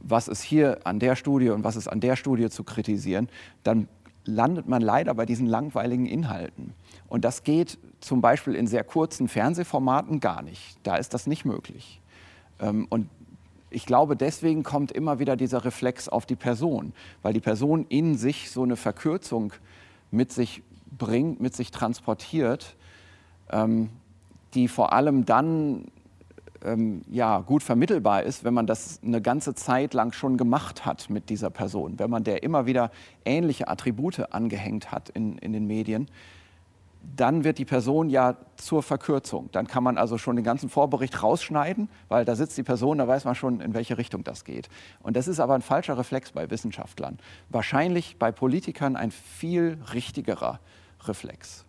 was ist hier an der Studie und was ist an der Studie zu kritisieren, dann landet man leider bei diesen langweiligen Inhalten. Und das geht zum Beispiel in sehr kurzen Fernsehformaten gar nicht. Da ist das nicht möglich. Ähm, und ich glaube, deswegen kommt immer wieder dieser Reflex auf die Person, weil die Person in sich so eine Verkürzung mit sich bringt, mit sich transportiert, ähm, die vor allem dann ähm, ja, gut vermittelbar ist, wenn man das eine ganze Zeit lang schon gemacht hat mit dieser Person, wenn man der immer wieder ähnliche Attribute angehängt hat in, in den Medien, dann wird die Person ja zur Verkürzung. Dann kann man also schon den ganzen Vorbericht rausschneiden, weil da sitzt die Person, da weiß man schon, in welche Richtung das geht. Und das ist aber ein falscher Reflex bei Wissenschaftlern. Wahrscheinlich bei Politikern ein viel richtigerer Reflex.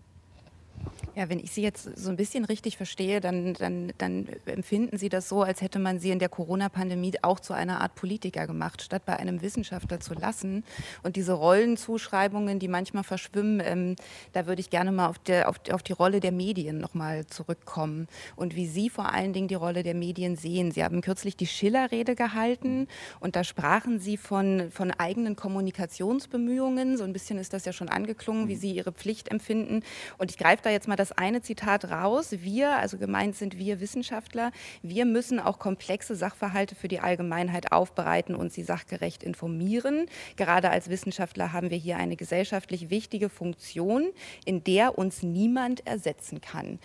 Ja, wenn ich Sie jetzt so ein bisschen richtig verstehe, dann, dann, dann empfinden Sie das so, als hätte man Sie in der Corona-Pandemie auch zu einer Art Politiker gemacht, statt bei einem Wissenschaftler zu lassen. Und diese Rollenzuschreibungen, die manchmal verschwimmen, ähm, da würde ich gerne mal auf, der, auf, auf die Rolle der Medien nochmal zurückkommen und wie Sie vor allen Dingen die Rolle der Medien sehen. Sie haben kürzlich die Schiller-Rede gehalten und da sprachen Sie von, von eigenen Kommunikationsbemühungen. So ein bisschen ist das ja schon angeklungen, wie Sie Ihre Pflicht empfinden. Und ich greife da jetzt mal das eine Zitat raus. Wir, also gemeint sind wir Wissenschaftler, wir müssen auch komplexe Sachverhalte für die Allgemeinheit aufbereiten und sie sachgerecht informieren. Gerade als Wissenschaftler haben wir hier eine gesellschaftlich wichtige Funktion, in der uns niemand ersetzen kann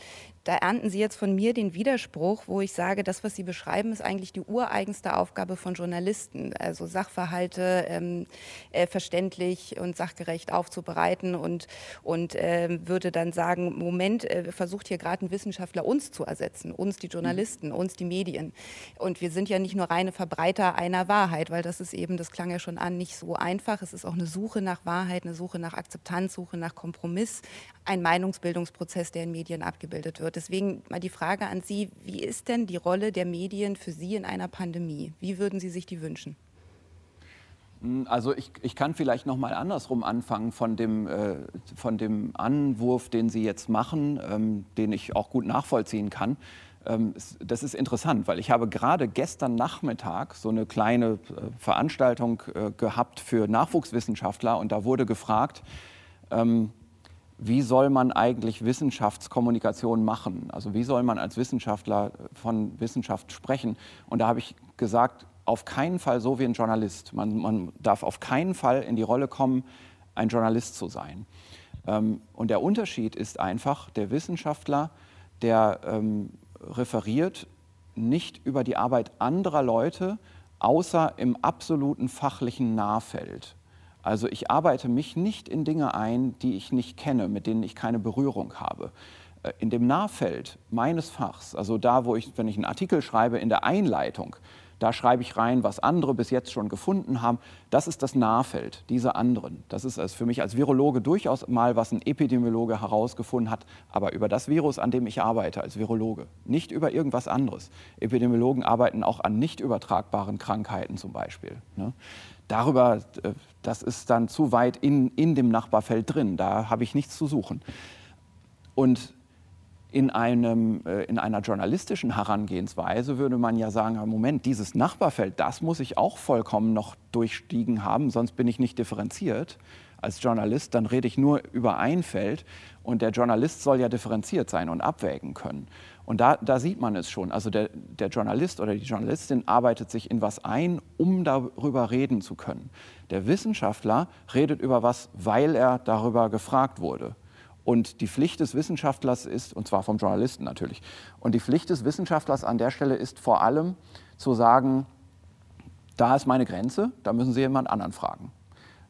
da ernten Sie jetzt von mir den Widerspruch, wo ich sage, das, was Sie beschreiben, ist eigentlich die ureigenste Aufgabe von Journalisten, also Sachverhalte ähm, äh, verständlich und sachgerecht aufzubereiten und, und äh, würde dann sagen, Moment, äh, versucht hier gerade ein Wissenschaftler uns zu ersetzen, uns die Journalisten, uns die Medien. Und wir sind ja nicht nur reine Verbreiter einer Wahrheit, weil das ist eben, das klang ja schon an, nicht so einfach. Es ist auch eine Suche nach Wahrheit, eine Suche nach Akzeptanz, Suche nach Kompromiss, ein Meinungsbildungsprozess, der in Medien abgebildet wird. Deswegen mal die Frage an Sie, wie ist denn die Rolle der Medien für Sie in einer Pandemie? Wie würden Sie sich die wünschen? Hm, also ich, ich kann vielleicht noch mal andersrum anfangen von dem, äh, von dem Anwurf, den Sie jetzt machen, ähm, den ich auch gut nachvollziehen kann. Ähm, das ist interessant, weil ich habe gerade gestern Nachmittag so eine kleine äh, Veranstaltung äh, gehabt für Nachwuchswissenschaftler und da wurde gefragt, ähm, wie soll man eigentlich Wissenschaftskommunikation machen? Also wie soll man als Wissenschaftler von Wissenschaft sprechen? Und da habe ich gesagt, auf keinen Fall so wie ein Journalist. Man, man darf auf keinen Fall in die Rolle kommen, ein Journalist zu sein. Ähm, und der Unterschied ist einfach, der Wissenschaftler, der ähm, referiert nicht über die Arbeit anderer Leute, außer im absoluten fachlichen Nahfeld. Also ich arbeite mich nicht in Dinge ein, die ich nicht kenne, mit denen ich keine Berührung habe. Äh, in dem Nahfeld meines Fachs, also da, wo ich, wenn ich einen Artikel schreibe, in der Einleitung, da schreibe ich rein, was andere bis jetzt schon gefunden haben. Das ist das Nahfeld, diese anderen. Das ist es für mich als Virologe durchaus mal, was ein Epidemiologe herausgefunden hat, aber über das Virus, an dem ich arbeite als Virologe, nicht über irgendwas anderes. Epidemiologen arbeiten auch an nicht übertragbaren Krankheiten zum Beispiel. Ne? Darüber, äh, das ist dann zu weit in, in dem Nachbarfeld drin. Da habe ich nichts zu suchen. Und In, einem, äh, in einer journalistischen Herangehensweise würde man ja sagen, Moment, dieses Nachbarfeld, das muss ich auch vollkommen noch durchstiegen haben, sonst bin ich nicht differenziert als Journalist, dann rede ich nur über ein Feld und der Journalist soll ja differenziert sein und abwägen können. Und da, da sieht man es schon. Also der, der Journalist oder die Journalistin arbeitet sich in was ein, um darüber reden zu können. Der Wissenschaftler redet über was, weil er darüber gefragt wurde. Und die Pflicht des Wissenschaftlers ist, und zwar vom Journalisten natürlich, und die Pflicht des Wissenschaftlers an der Stelle ist vor allem zu sagen, da ist meine Grenze, da müssen Sie jemand anderen fragen.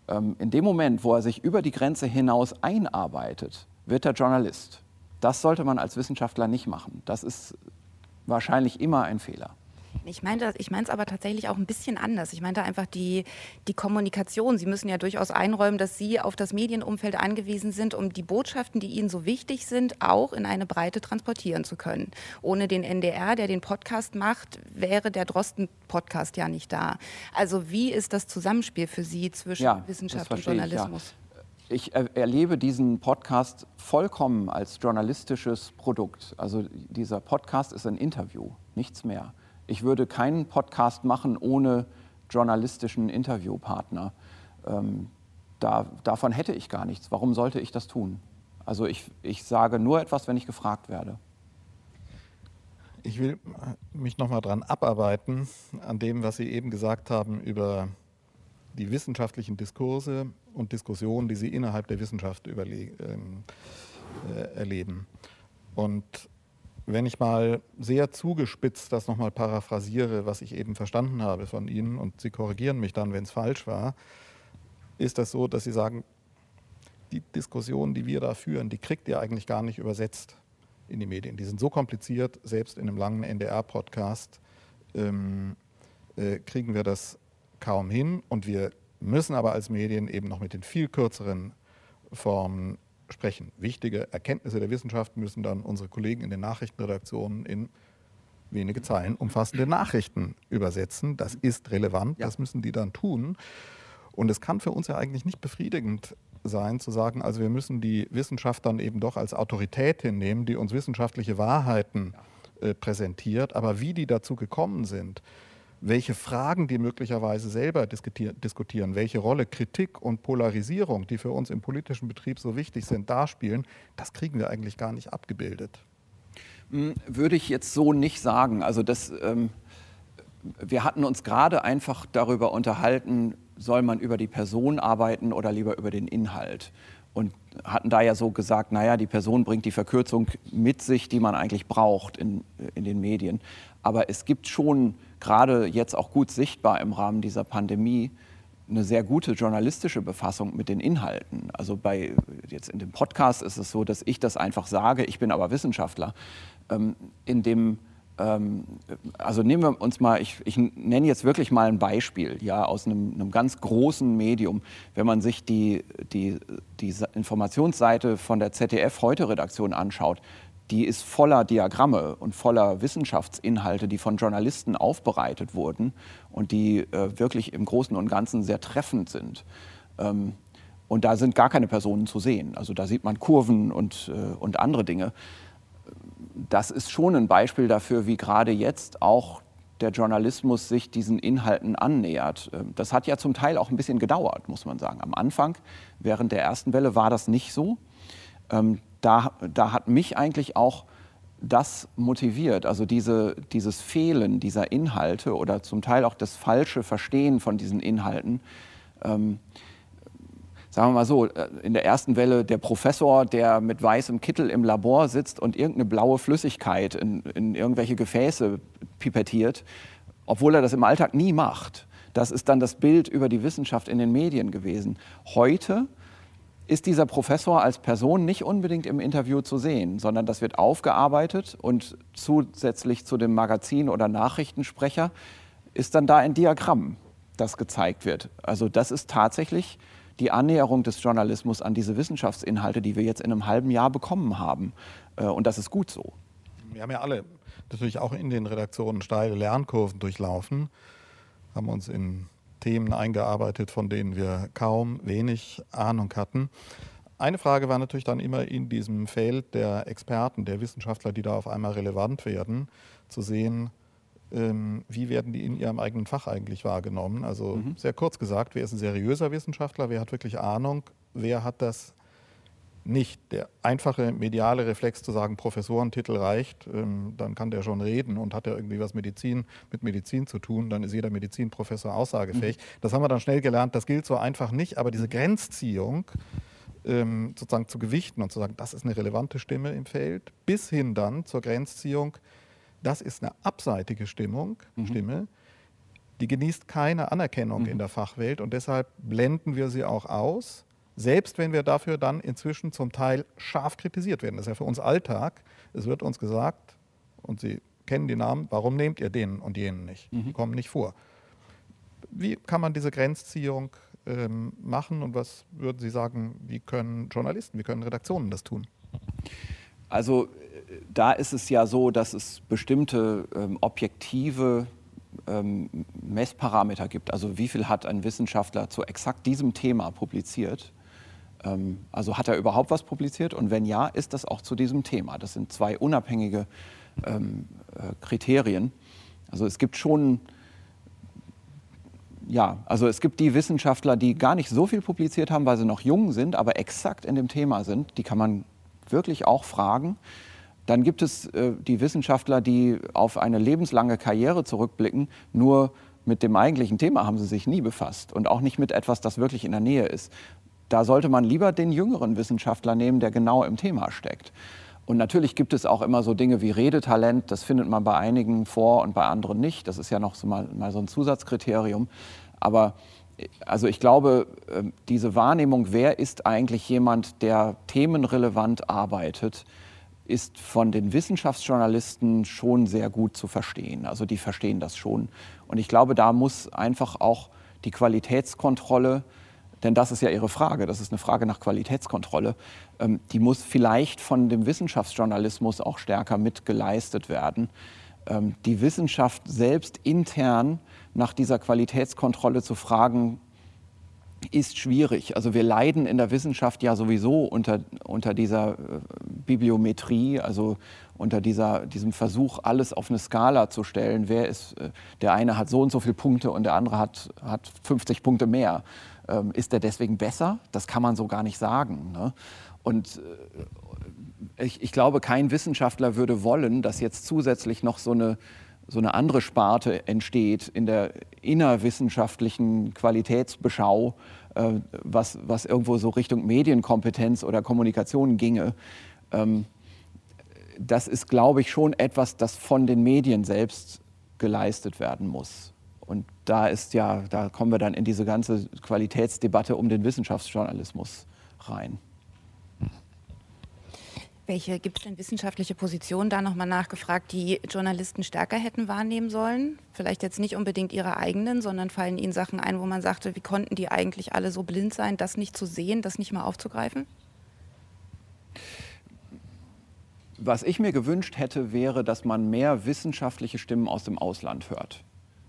Ähm, in dem Moment, wo er sich über die Grenze hinaus einarbeitet, wird er Journalist. Das sollte man als Wissenschaftler nicht machen. Das ist wahrscheinlich immer ein Fehler. Ich meine ich es aber tatsächlich auch ein bisschen anders. Ich meinte einfach die, die Kommunikation. Sie müssen ja durchaus einräumen, dass Sie auf das Medienumfeld angewiesen sind, um die Botschaften, die Ihnen so wichtig sind, auch in eine Breite transportieren zu können. Ohne den NDR, der den Podcast macht, wäre der Drosten-Podcast ja nicht da. Also wie ist das Zusammenspiel für Sie zwischen ja, Wissenschaft und Journalismus? Ich, ja ich erlebe diesen Podcast vollkommen als journalistisches Produkt. Also dieser Podcast ist ein Interview, nichts mehr. Ich würde keinen Podcast machen ohne journalistischen Interviewpartner. Ähm, da, davon hätte ich gar nichts. Warum sollte ich das tun? Also ich, ich sage nur etwas, wenn ich gefragt werde. Ich will mich nochmal dran abarbeiten, an dem, was Sie eben gesagt haben über die wissenschaftlichen Diskurse und Diskussionen, die Sie innerhalb der Wissenschaft ähm, äh, erleben. Und wenn ich mal sehr zugespitzt das nochmal paraphrasiere, was ich eben verstanden habe von Ihnen, und Sie korrigieren mich dann, wenn es falsch war, ist das so, dass Sie sagen, die Diskussionen, die wir da führen, die kriegt ihr eigentlich gar nicht übersetzt in die Medien. Die sind so kompliziert, selbst in einem langen NDR-Podcast ähm, äh, kriegen wir das kaum hin. Und wir müssen aber als Medien eben noch mit den viel kürzeren Formen sprechen. Wichtige Erkenntnisse der Wissenschaft müssen dann unsere Kollegen in den Nachrichtenredaktionen in wenige Zeilen umfassende Nachrichten übersetzen. Das ist relevant, ja. das müssen die dann tun. Und es kann für uns ja eigentlich nicht befriedigend sein, zu sagen, also wir müssen die Wissenschaft dann eben doch als Autorität hinnehmen, die uns wissenschaftliche Wahrheiten äh, präsentiert. Aber wie die dazu gekommen sind, welche Fragen die möglicherweise selber diskutieren, welche Rolle Kritik und Polarisierung, die für uns im politischen Betrieb so wichtig sind, darspielen, das kriegen wir eigentlich gar nicht abgebildet. Hm, würde ich jetzt so nicht sagen. Also das, ähm, wir hatten uns gerade einfach darüber unterhalten, soll man über die Person arbeiten oder lieber über den Inhalt. Und hatten da ja so gesagt, naja, die Person bringt die Verkürzung mit sich, die man eigentlich braucht in, in den Medien. Aber es gibt schon gerade jetzt auch gut sichtbar im Rahmen dieser Pandemie eine sehr gute journalistische Befassung mit den Inhalten. Also bei jetzt in dem Podcast ist es so, dass ich das einfach sage, ich bin aber Wissenschaftler. Ähm, in dem ähm, also nehmen wir uns mal, ich, ich, nenne jetzt wirklich mal ein Beispiel ja, aus einem, einem ganz großen Medium. Wenn man sich die, die, die Informationsseite von der ZDF-Heute-Redaktion anschaut, die ist voller Diagramme und voller Wissenschaftsinhalte, die von Journalisten aufbereitet wurden und die äh, wirklich im Großen und Ganzen sehr treffend sind. Ähm, und da sind gar keine Personen zu sehen. Also da sieht man Kurven und, äh, und andere Dinge. Das ist schon ein Beispiel dafür, wie gerade jetzt auch der Journalismus sich diesen Inhalten annähert. Ähm, das hat ja zum Teil auch ein bisschen gedauert, muss man sagen. Am Anfang, während der ersten Welle, war das nicht so. Da, da hat mich eigentlich auch das motiviert, also diese, dieses Fehlen dieser Inhalte oder zum Teil auch das falsche Verstehen von diesen Inhalten. Ähm, sagen wir mal so, äh, in der ersten Welle der Professor, der mit weißem Kittel im Labor sitzt und irgendeine blaue Flüssigkeit in, in irgendwelche Gefäße pipettiert, obwohl er das im Alltag nie macht. Das ist dann das Bild über die Wissenschaft in den Medien gewesen. Heute ist dieser Professor als Person nicht unbedingt im Interview zu sehen, sondern das wird aufgearbeitet und zusätzlich zu dem Magazin oder Nachrichtensprecher ist dann da ein Diagramm, das gezeigt wird. Also das ist tatsächlich die Annäherung des Journalismus an diese Wissenschaftsinhalte, die wir jetzt in einem halben Jahr bekommen haben. Äh, und das ist gut so. Wir haben ja alle natürlich auch in den Redaktionen steile Lernkurven durchlaufen, haben uns in Themen eingearbeitet, von denen wir kaum wenig Ahnung hatten. eine Frage war natürlich dann immer in diesem Feld der Experten, der Wissenschaftler, die da auf einmal relevant werden, zu sehen, ähm, wie werden die in ihrem eigenen Fach eigentlich wahrgenommen. Also mhm. sehr kurz gesagt, wer ist ein seriöser Wissenschaftler, wer hat wirklich Ahnung, wer hat das nicht. Der einfache mediale Reflex zu sagen, Professorentitel reicht, ähm, dann kann der schon reden und hat er irgendwie was Medizin mit Medizin zu tun, dann ist jeder Medizinprofessor aussagefähig. Mhm. Das haben wir dann schnell gelernt, das gilt so einfach nicht, aber diese. Grenzziehung ähm, sozusagen zu gewichten und zu sagen, das ist eine relevante Stimme im Feld, bis hin dann zur Grenzziehung, das ist eine abseitige Stimmung, mhm. Stimme, die genießt keine Anerkennung mhm. in der Fachwelt und deshalb blenden wir sie auch aus selbst wenn wir dafür dann inzwischen zum Teil scharf kritisiert werden. Das ist ja für uns Alltag. Es wird uns gesagt, und Sie kennen die Namen, warum nehmt ihr den und jenen nicht? Mhm. Die kommen nicht vor. Wie kann man diese Grenzziehung ähm, machen und was würden Sie sagen, wie können Journalisten, wie können Redaktionen das tun? Also äh, da ist es ja so, dass es bestimmte ähm, objektive ähm, Messparameter gibt. Also wie viel hat ein Wissenschaftler zu exakt diesem Thema publiziert? Ähm, also hat er überhaupt was publiziert? Und wenn ja, ist das auch zu diesem Thema? Das sind zwei unabhängige ähm, äh, Kriterien. Also es gibt schon, ja, also es gibt die Wissenschaftler, die gar nicht so viel publiziert haben, weil sie noch jung sind, aber exakt in dem Thema sind. Die kann man wirklich auch fragen. Dann gibt es äh, die Wissenschaftler, die auf eine lebenslange Karriere zurückblicken, nur mit dem eigentlichen Thema haben sie sich nie befasst und auch nicht mit etwas, das wirklich in der Nähe ist. Da sollte man lieber den jüngeren Wissenschaftler nehmen, der genau im Thema steckt. Und natürlich gibt es auch immer so Dinge wie Redetalent, das findet man bei einigen vor und bei anderen nicht. Das ist ja noch so mal, mal so ein Zusatzkriterium. Aber also ich glaube, ähm, diese Wahrnehmung, wer ist eigentlich jemand, der themenrelevant arbeitet, ist von den Wissenschaftsjournalisten schon sehr gut zu verstehen. Also die verstehen das schon. Und ich glaube, da muss einfach auch die Qualitätskontrolle denn das ist ja Ihre Frage, das ist eine Frage nach Qualitätskontrolle, ähm, die muss vielleicht von dem Wissenschaftsjournalismus auch stärker mitgeleistet werden. Ähm, die Wissenschaft selbst intern nach dieser Qualitätskontrolle zu fragen, ist schwierig. Also wir leiden in der Wissenschaft ja sowieso unter, unter dieser äh, Bibliometrie, also unter dieser, diesem Versuch, alles auf eine Skala zu stellen. Wer ist, äh, der eine hat so und so viele Punkte und der andere hat, hat 50 Punkte mehr. Ähm, ist der deswegen besser? Das kann man so gar nicht sagen. Ne? Und äh, ich, ich, glaube, kein Wissenschaftler würde wollen, dass jetzt zusätzlich noch so eine, so eine andere Sparte entsteht in der innerwissenschaftlichen Qualitätsbeschau, äh, was, was irgendwo so Richtung Medienkompetenz oder Kommunikation ginge. Ähm, das ist, glaube ich, schon etwas, das von den Medien selbst geleistet werden muss. Da ist ja, da kommen wir dann in diese ganze Qualitätsdebatte um den Wissenschaftsjournalismus rein. Welche gibt es denn wissenschaftliche Positionen da nochmal nachgefragt, die Journalisten stärker hätten wahrnehmen sollen? Vielleicht jetzt nicht unbedingt ihre eigenen, sondern fallen ihnen Sachen ein, wo man sagte, wie konnten die eigentlich alle so blind sein, das nicht zu sehen, das nicht mal aufzugreifen? Was ich mir gewünscht hätte, wäre, dass man mehr wissenschaftliche Stimmen aus dem Ausland hört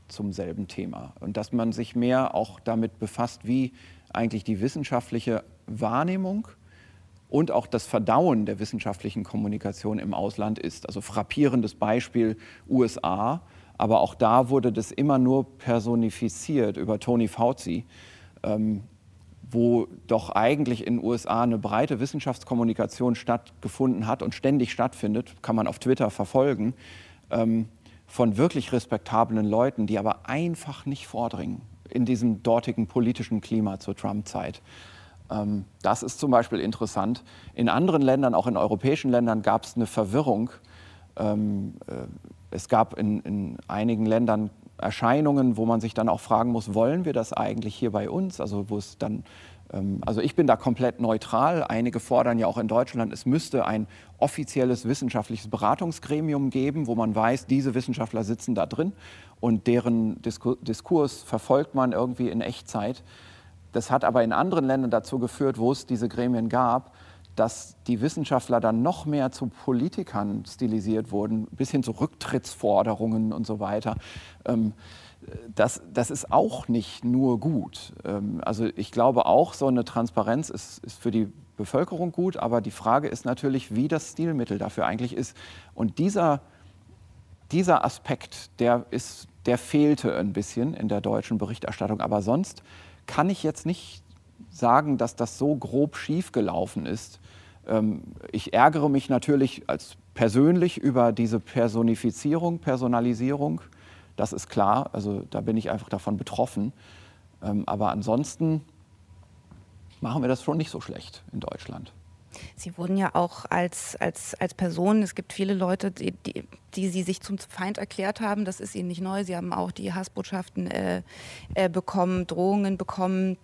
zum selben Thema und dass man sich mehr auch damit befasst, wie eigentlich die wissenschaftliche Wahrnehmung und auch das Verdauen der wissenschaftlichen Kommunikation im Ausland ist. Also frappierendes Beispiel USA, aber auch da wurde das immer nur personifiziert über Tony Fauci, ähm, wo doch eigentlich in USA eine breite Wissenschaftskommunikation stattgefunden hat und ständig stattfindet, kann man auf Twitter verfolgen. Ähm, von wirklich respektablen Leuten, die aber einfach nicht vordringen in diesem dortigen politischen Klima zur Trump-Zeit. Ähm, das ist zum Beispiel interessant. In anderen Ländern, auch in europäischen Ländern, gab es eine Verwirrung. Ähm, äh, es gab in, in einigen Ländern Erscheinungen, wo man sich dann auch fragen muss, wollen wir das eigentlich hier bei uns? Also wo es dann ähm, also ich bin da komplett neutral. Einige fordern ja auch in Deutschland, es müsste ein offizielles wissenschaftliches Beratungsgremium geben, wo man weiß, diese Wissenschaftler sitzen da drin und deren Diskurs verfolgt man irgendwie in Echtzeit. Das hat aber in anderen Ländern dazu geführt, wo es diese Gremien gab, dass die Wissenschaftler dann noch mehr zu Politikern stilisiert wurden, bis hin zu Rücktrittsforderungen und so weiter. Ähm, das, das ist auch nicht nur gut. Ähm, also ich glaube auch, so eine Transparenz ist, ist für die Bevölkerung gut, aber die Frage ist natürlich, wie das Stilmittel dafür eigentlich ist. Und dieser, dieser Aspekt, der, ist, der fehlte ein bisschen in der deutschen Berichterstattung. Aber sonst kann ich jetzt nicht sagen, dass das so grob schief gelaufen ist. Ähm, ich ärgere mich natürlich als persönlich über diese Personifizierung, Personalisierung. Das ist klar. Also da bin ich einfach davon betroffen. Ähm, aber ansonsten machen wir das schon nicht so schlecht in Deutschland. Sie wurden ja auch als, als, als Person, es gibt viele Leute, die, die, die Sie sich zum Feind erklärt haben. Das ist Ihnen nicht neu. Sie haben auch die Hassbotschaften äh, äh, bekommen, Drohungen bekommen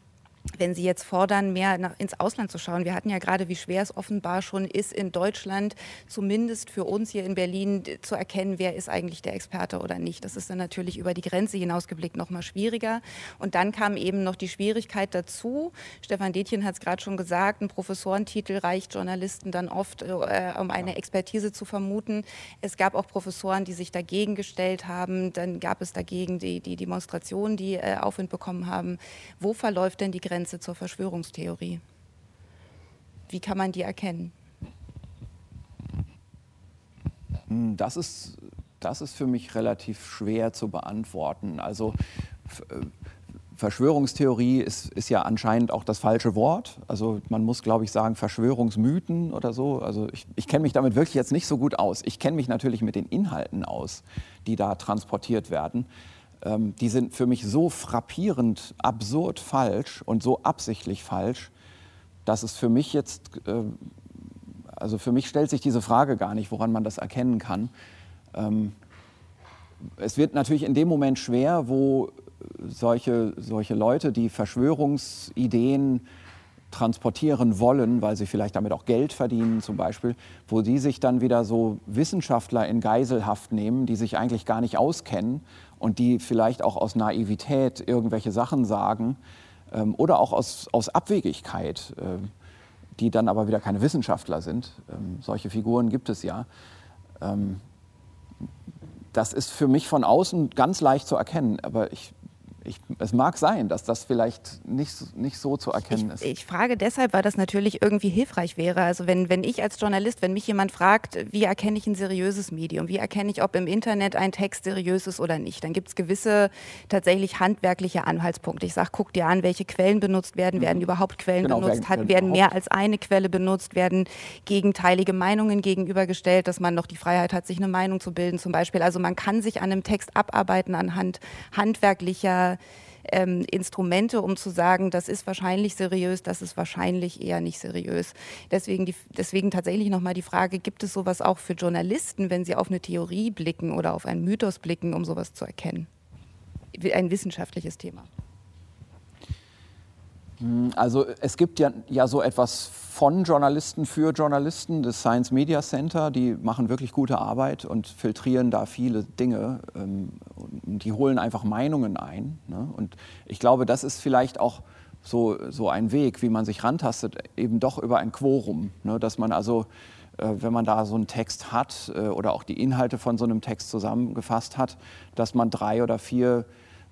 wenn Sie jetzt fordern, mehr nach, ins Ausland zu schauen. Wir hatten ja gerade, wie schwer es offenbar schon ist, in Deutschland zumindest für uns hier in Berlin zu erkennen, wer ist eigentlich der Experte oder nicht. Das ist dann natürlich über die Grenze hinausgeblickt noch mal schwieriger. Und dann kam eben noch die Schwierigkeit dazu. Stefan Detjen hat es gerade schon gesagt, ein Professorentitel reicht Journalisten dann oft, äh, um eine Expertise zu vermuten. Es gab auch Professoren, die sich dagegen gestellt haben. Dann gab es dagegen die, die Demonstrationen, die äh, Aufwind bekommen haben. Wo verläuft denn die Grenze? Grenze zur Verschwörungstheorie? Wie kann man die erkennen? Hm, das ist, das ist für mich relativ schwer zu beantworten. Also äh, Verschwörungstheorie ist, ist, ja anscheinend auch das falsche Wort. Also man muss, glaube ich, sagen Verschwörungsmythen oder so. Also ich, ich kenne mich damit wirklich jetzt nicht so gut aus. Ich kenne mich natürlich mit den Inhalten aus, die da transportiert werden ähm, die sind für mich so frappierend absurd falsch und so absichtlich falsch, dass es für mich jetzt, äh, also für mich stellt sich diese Frage gar nicht, woran man das erkennen kann. Ähm, es wird natürlich in dem Moment schwer, wo solche, solche Leute, die Verschwörungsideen transportieren wollen, weil sie vielleicht damit auch Geld verdienen zum Beispiel, wo die sich dann wieder so Wissenschaftler in Geiselhaft nehmen, die sich eigentlich gar nicht auskennen und die vielleicht auch aus Naivität irgendwelche Sachen sagen ähm, oder auch aus, aus Abwegigkeit, äh, die dann aber wieder keine Wissenschaftler sind. Ähm, solche Figuren gibt es ja. Ähm, das ist für mich von außen ganz leicht zu erkennen, aber ich ich, es mag sein, dass das vielleicht nicht, nicht so zu erkennen ich, ist. Ich frage deshalb, weil das natürlich irgendwie hilfreich wäre. Also wenn, wenn ich als Journalist, wenn mich jemand fragt, wie erkenne ich ein seriöses Medium, wie erkenne ich, ob im Internet ein Text seriös ist oder nicht, dann gibt es gewisse tatsächlich handwerkliche Anhaltspunkte. Ich sage, guck dir an, welche Quellen benutzt werden, werden mhm. überhaupt Quellen genau, benutzt, werden, werden mehr als eine Quelle benutzt, werden gegenteilige Meinungen gegenübergestellt, dass man noch die Freiheit hat, sich eine Meinung zu bilden zum Beispiel. Also man kann sich an einem Text abarbeiten anhand handwerklicher ähm, Instrumente, um zu sagen, das ist wahrscheinlich seriös, das ist wahrscheinlich eher nicht seriös. Deswegen, die, deswegen tatsächlich nochmal die Frage, gibt es sowas auch für Journalisten, wenn sie auf eine Theorie blicken oder auf einen Mythos blicken, um sowas zu erkennen? Ein wissenschaftliches Thema. Hm, also es gibt ja, ja so etwas von Journalisten für Journalisten, das Science Media Center, die machen wirklich gute Arbeit und filtrieren da viele Dinge. Ähm, die holen einfach Meinungen ein. Ne? Und ich glaube, das ist vielleicht auch so, so ein Weg, wie man sich rantastet, eben doch über ein Quorum. Ne? Dass man also, äh, wenn man da so einen Text hat äh, oder auch die Inhalte von so einem Text zusammengefasst hat, dass man drei oder vier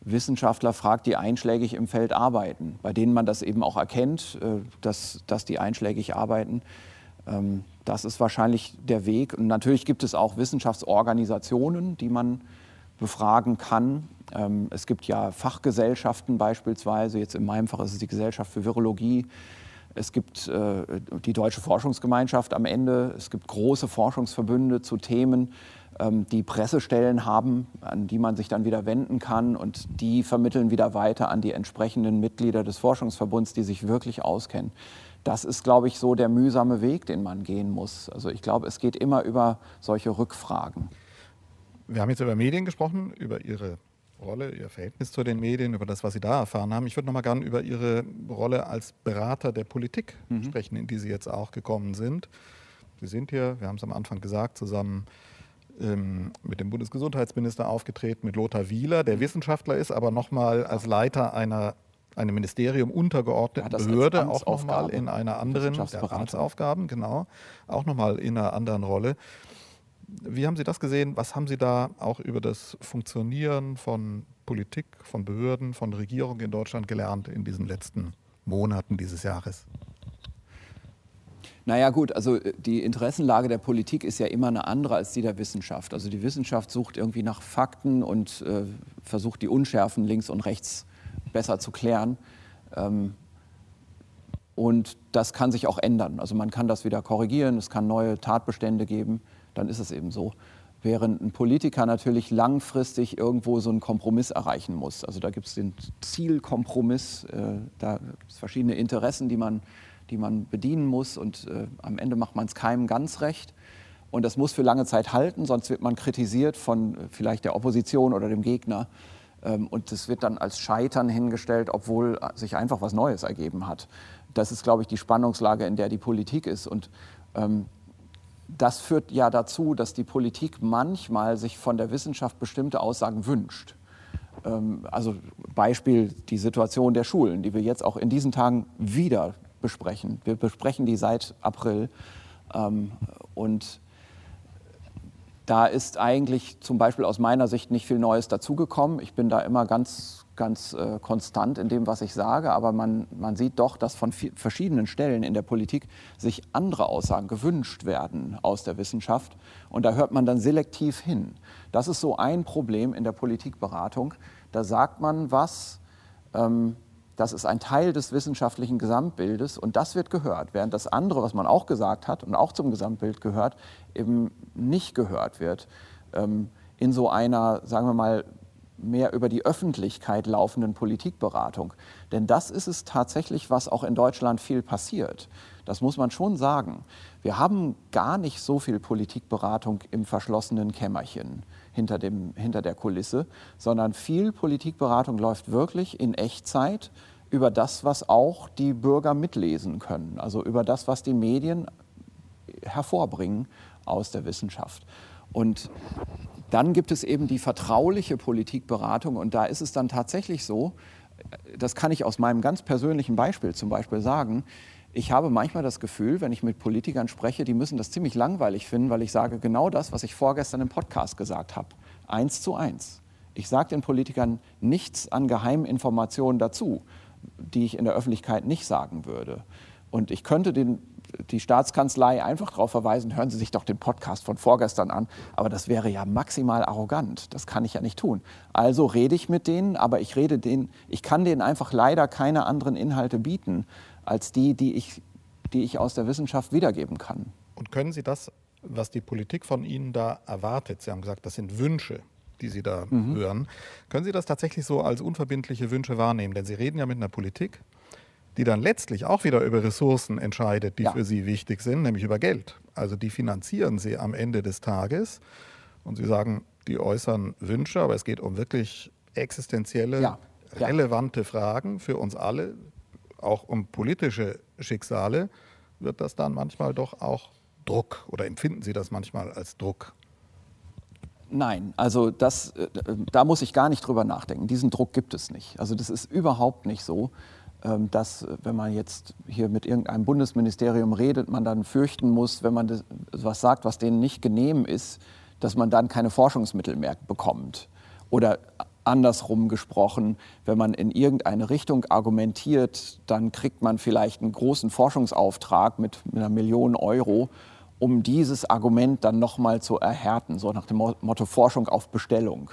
Wissenschaftler fragt, die einschlägig im Feld arbeiten, bei denen man das eben auch erkennt, äh, dass, dass die einschlägig arbeiten. Ähm, das ist wahrscheinlich der Weg. Und natürlich gibt es auch Wissenschaftsorganisationen, die man befragen kann. Ähm, es gibt ja Fachgesellschaften beispielsweise, jetzt in meinem Fach ist es die Gesellschaft für Virologie. Es gibt äh, die Deutsche Forschungsgemeinschaft am Ende. Es gibt große Forschungsverbünde zu Themen, die Pressestellen haben, an die man sich dann wieder wenden kann und die vermitteln wieder weiter an die entsprechenden Mitglieder des Forschungsverbunds, die sich wirklich auskennen. Das ist, glaube ich, so der mühsame Weg, den man gehen muss. Also ich glaube, es geht immer über solche Rückfragen. Wir haben jetzt über Medien gesprochen, über Ihre Rolle, Ihr Verhältnis zu den Medien, über das, was Sie da erfahren haben. Ich würde noch mal gerne über Ihre Rolle als Berater der Politik mhm. sprechen, in die Sie jetzt auch gekommen sind. Sie sind hier, wir haben es am Anfang gesagt, zusammen ähm, mit dem Bundesgesundheitsminister aufgetreten, mit Lothar Wieler, der Wissenschaftler ist, aber nochmal als Leiter einer einem Ministerium untergeordneten ja, Behörde auch nochmal in einer anderen Amtsaufgaben, genau, auch nochmal in einer anderen Rolle. Wie haben Sie das gesehen? Was haben Sie da auch über das Funktionieren von Politik, von Behörden, von Regierung in Deutschland gelernt in diesen letzten Monaten dieses Jahres? Naja gut, also äh, die Interessenlage der Politik ist ja immer eine andere als die der Wissenschaft. Also die Wissenschaft sucht irgendwie nach Fakten und äh, versucht die Unschärfen links und rechts besser zu klären. Ähm, und das kann sich auch ändern. Also man kann das wieder korrigieren, es kann neue Tatbestände geben, dann ist es eben so. Während ein Politiker natürlich langfristig irgendwo so einen Kompromiss erreichen muss. Also da gibt es den Zielkompromiss, äh, da gibt es verschiedene Interessen, die man die man bedienen muss. Und äh, am Ende macht man es keinem ganz recht. Und das muss für lange Zeit halten, sonst wird man kritisiert von äh, vielleicht der Opposition oder dem Gegner. Ähm, und es wird dann als Scheitern hingestellt, obwohl äh, sich einfach was Neues ergeben hat. Das ist, glaube ich, die Spannungslage, in der die Politik ist. Und ähm, das führt ja dazu, dass die Politik manchmal sich von der Wissenschaft bestimmte Aussagen wünscht. Ähm, also Beispiel die Situation der Schulen, die wir jetzt auch in diesen Tagen wieder besprechen. Wir besprechen die seit April. Ähm, und da ist eigentlich zum Beispiel aus meiner Sicht nicht viel Neues dazugekommen. Ich bin da immer ganz, ganz äh, konstant in dem, was ich sage, aber man, man sieht doch, dass von verschiedenen Stellen in der Politik sich andere Aussagen gewünscht werden aus der Wissenschaft. Und da hört man dann selektiv hin. Das ist so ein Problem in der Politikberatung. Da sagt man was, ähm, das ist ein Teil des wissenschaftlichen Gesamtbildes und das wird gehört, während das andere, was man auch gesagt hat und auch zum Gesamtbild gehört, eben nicht gehört wird. Ähm, in so einer, sagen wir mal, mehr über die Öffentlichkeit laufenden Politikberatung. Denn das ist es tatsächlich, was auch in Deutschland viel passiert. Das muss man schon sagen. Wir haben gar nicht so viel Politikberatung im verschlossenen Kämmerchen hinter, dem, hinter der Kulisse, sondern viel Politikberatung läuft wirklich in Echtzeit über das, was auch die Bürger mitlesen können, also über das, was die Medien hervorbringen aus der Wissenschaft. Und dann gibt es eben die vertrauliche Politikberatung und da ist es dann tatsächlich so, das kann ich aus meinem ganz persönlichen Beispiel zum Beispiel sagen, ich habe manchmal das Gefühl, wenn ich mit Politikern spreche, die müssen das ziemlich langweilig finden, weil ich sage genau das, was ich vorgestern im Podcast gesagt habe. Eins zu eins. Ich sage den Politikern nichts an Geheiminformationen dazu, die ich in der Öffentlichkeit nicht sagen würde. Und ich könnte den, die Staatskanzlei einfach darauf verweisen, hören Sie sich doch den Podcast von vorgestern an. Aber das wäre ja maximal arrogant. Das kann ich ja nicht tun. Also rede ich mit denen, aber ich rede denen, ich kann denen einfach leider keine anderen Inhalte bieten als die, die ich, die ich aus der Wissenschaft wiedergeben kann. Und können Sie das, was die Politik von Ihnen da erwartet, Sie haben gesagt, das sind Wünsche, die Sie da mhm. hören, können Sie das tatsächlich so als unverbindliche Wünsche wahrnehmen? Denn Sie reden ja mit einer Politik, die dann letztlich auch wieder über Ressourcen entscheidet, die ja. für Sie wichtig sind, nämlich über Geld. Also die finanzieren Sie am Ende des Tages. Und Sie sagen, die äußern Wünsche, aber es geht um wirklich existenzielle, ja. Ja. relevante Fragen für uns alle auch um politische Schicksale, wird das dann manchmal doch auch Druck oder empfinden Sie das manchmal als Druck? Nein, also das, äh, da muss ich gar nicht drüber nachdenken. Diesen Druck gibt es nicht. Also das ist überhaupt nicht so, ähm, dass wenn man jetzt hier mit irgendeinem Bundesministerium redet, man dann fürchten muss, wenn man was sagt, was denen nicht genehm ist, dass man dann keine Forschungsmittel mehr bekommt. Oder andersrum gesprochen, wenn man in irgendeine Richtung argumentiert, dann kriegt man vielleicht einen großen Forschungsauftrag mit, einer Million Euro, um dieses Argument dann nochmal zu erhärten, so nach dem Motto Forschung auf Bestellung.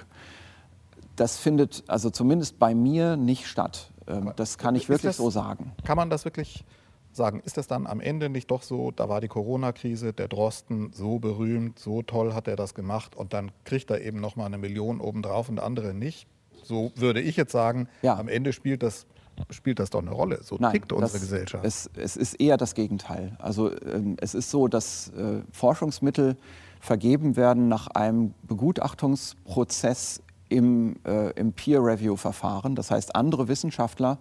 Das findet also zumindest bei mir nicht statt. Ähm, das kann ich wirklich das, so sagen. Kann man das wirklich sagen, ist das dann am Ende nicht doch so, da war die Corona-Krise, der Drosten so berühmt, so toll hat er das gemacht und dann kriegt er eben nochmal eine Million obendrauf und andere nicht. So würde ich jetzt sagen, ja. am Ende spielt das, spielt das doch eine Rolle. So Nein, tickt unsere das, Gesellschaft. Es, es, ist eher das Gegenteil. Also ähm, es ist so, dass äh, Forschungsmittel vergeben werden nach einem Begutachtungsprozess im, äh, im Peer-Review-Verfahren. Das heißt, andere Wissenschaftler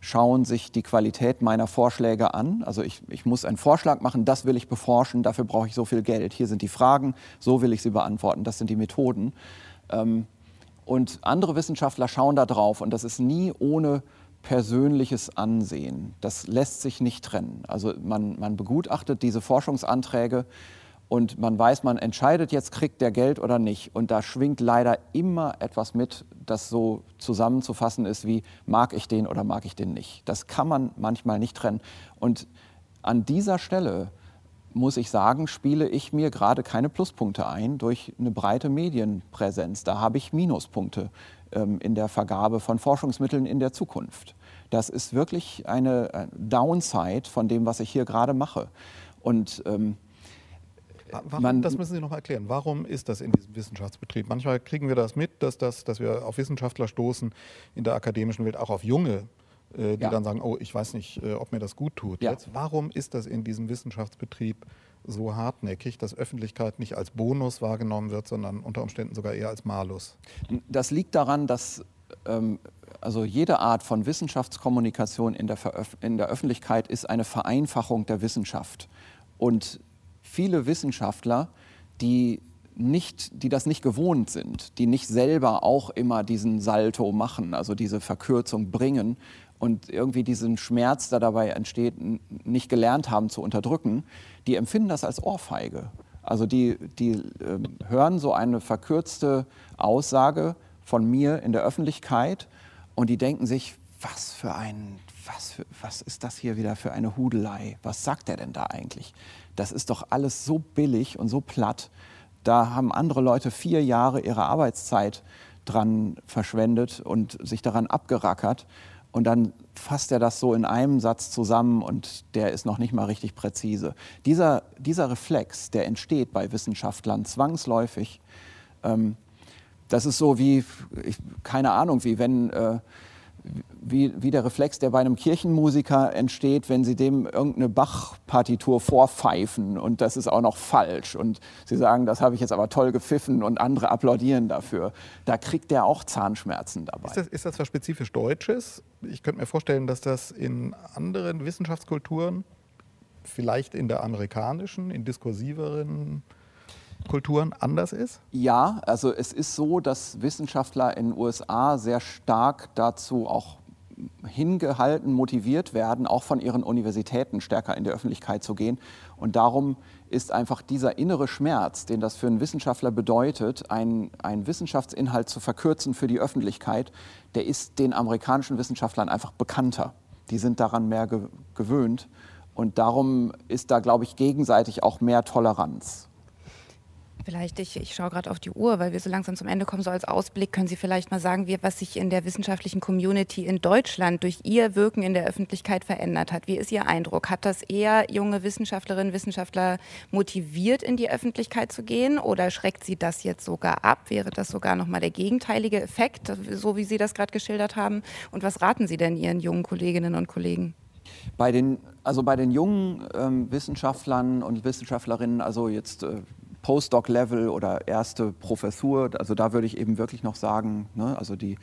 schauen sich die Qualität meiner Vorschläge an. Also ich, ich muss einen Vorschlag machen, das will ich beforschen, dafür brauche ich so viel Geld. Hier sind die Fragen, so will ich sie beantworten, das sind die Methoden. Ähm, und andere Wissenschaftler schauen da drauf und das ist nie ohne persönliches Ansehen. Das lässt sich nicht trennen. Also man, man begutachtet diese Forschungsanträge und man weiß, man entscheidet jetzt, kriegt der Geld oder nicht. Und da schwingt leider immer etwas mit, das so zusammenzufassen ist wie, mag ich den oder mag ich den nicht. Das kann man manchmal nicht trennen. Und an dieser Stelle muss ich sagen, spiele ich mir gerade keine Pluspunkte ein durch eine breite Medienpräsenz. Da habe ich Minuspunkte ähm, in der Vergabe von Forschungsmitteln in der Zukunft. Das ist wirklich eine äh, Downside von dem, was ich hier gerade mache. Und ähm, Warum, man, das müssen Sie noch mal erklären. Warum ist das in diesem Wissenschaftsbetrieb? Manchmal kriegen wir das mit, dass, das, dass wir auf Wissenschaftler stoßen in der akademischen Welt, auch auf junge, äh, die ja. dann sagen, oh, ich weiß nicht, äh, ob mir das gut tut. Ja. Jetzt, warum ist das in diesem Wissenschaftsbetrieb so hartnäckig, dass Öffentlichkeit nicht als Bonus wahrgenommen wird, sondern unter Umständen sogar eher als Malus? Das liegt daran, dass ähm, also jede Art von Wissenschaftskommunikation in der, in der Öffentlichkeit ist eine Vereinfachung der Wissenschaft. Und viele Wissenschaftler, die, nicht, die das nicht gewohnt sind, die nicht selber auch immer diesen Salto machen, also diese Verkürzung bringen und irgendwie diesen Schmerz, der dabei entsteht, nicht gelernt haben zu unterdrücken, die empfinden das als Ohrfeige. Also die, die äh, hören so eine verkürzte Aussage von mir in der Öffentlichkeit und die denken sich, was für ein, was, für, was ist das hier wieder für eine Hudelei? Was sagt er denn da eigentlich? Das ist doch alles so billig und so platt. Da haben andere Leute vier Jahre ihrer Arbeitszeit dran verschwendet und sich daran abgerackert. Und dann fasst er das so in einem Satz zusammen und der ist noch nicht mal richtig präzise. Dieser, dieser Reflex, der entsteht bei Wissenschaftlern zwangsläufig, ähm, das ist so wie, ich, keine Ahnung, wie wenn äh, wie, wie der Reflex, der bei einem Kirchenmusiker entsteht, wenn sie dem irgendeine Bach-Partitur vorpfeifen und das ist auch noch falsch und sie sagen, das habe ich jetzt aber toll gepfiffen und andere applaudieren dafür. Da kriegt der auch Zahnschmerzen dabei. Ist das, ist das was spezifisch Deutsches? Ich könnte mir vorstellen, dass das in anderen Wissenschaftskulturen, vielleicht in der amerikanischen, in diskursiveren Kulturen anders ist? Ja, also es ist so, dass Wissenschaftler in den USA sehr stark dazu auch hingehalten, motiviert werden, auch von ihren Universitäten stärker in die Öffentlichkeit zu gehen. Und darum ist einfach dieser innere Schmerz, den das für einen Wissenschaftler bedeutet, einen Wissenschaftsinhalt zu verkürzen für die Öffentlichkeit, der ist den amerikanischen Wissenschaftlern einfach bekannter. Die sind daran mehr gewöhnt. Und darum ist da, glaube ich, gegenseitig auch mehr Toleranz. Vielleicht, ich, ich schaue gerade auf die Uhr, weil wir so langsam zum Ende kommen, so als Ausblick können Sie vielleicht mal sagen, wie, was sich in der wissenschaftlichen Community in Deutschland durch Ihr Wirken in der Öffentlichkeit verändert hat. Wie ist Ihr Eindruck? Hat das eher junge Wissenschaftlerinnen, Wissenschaftler motiviert, in die Öffentlichkeit zu gehen oder schreckt Sie das jetzt sogar ab? Wäre das sogar nochmal der gegenteilige Effekt, so wie Sie das gerade geschildert haben? Und was raten Sie denn Ihren jungen Kolleginnen und Kollegen? Bei den, also bei den jungen ähm, Wissenschaftlern und Wissenschaftlerinnen, also jetzt äh, Postdoc-Level oder erste Professur. Also da würde ich eben wirklich noch sagen, ne, also die,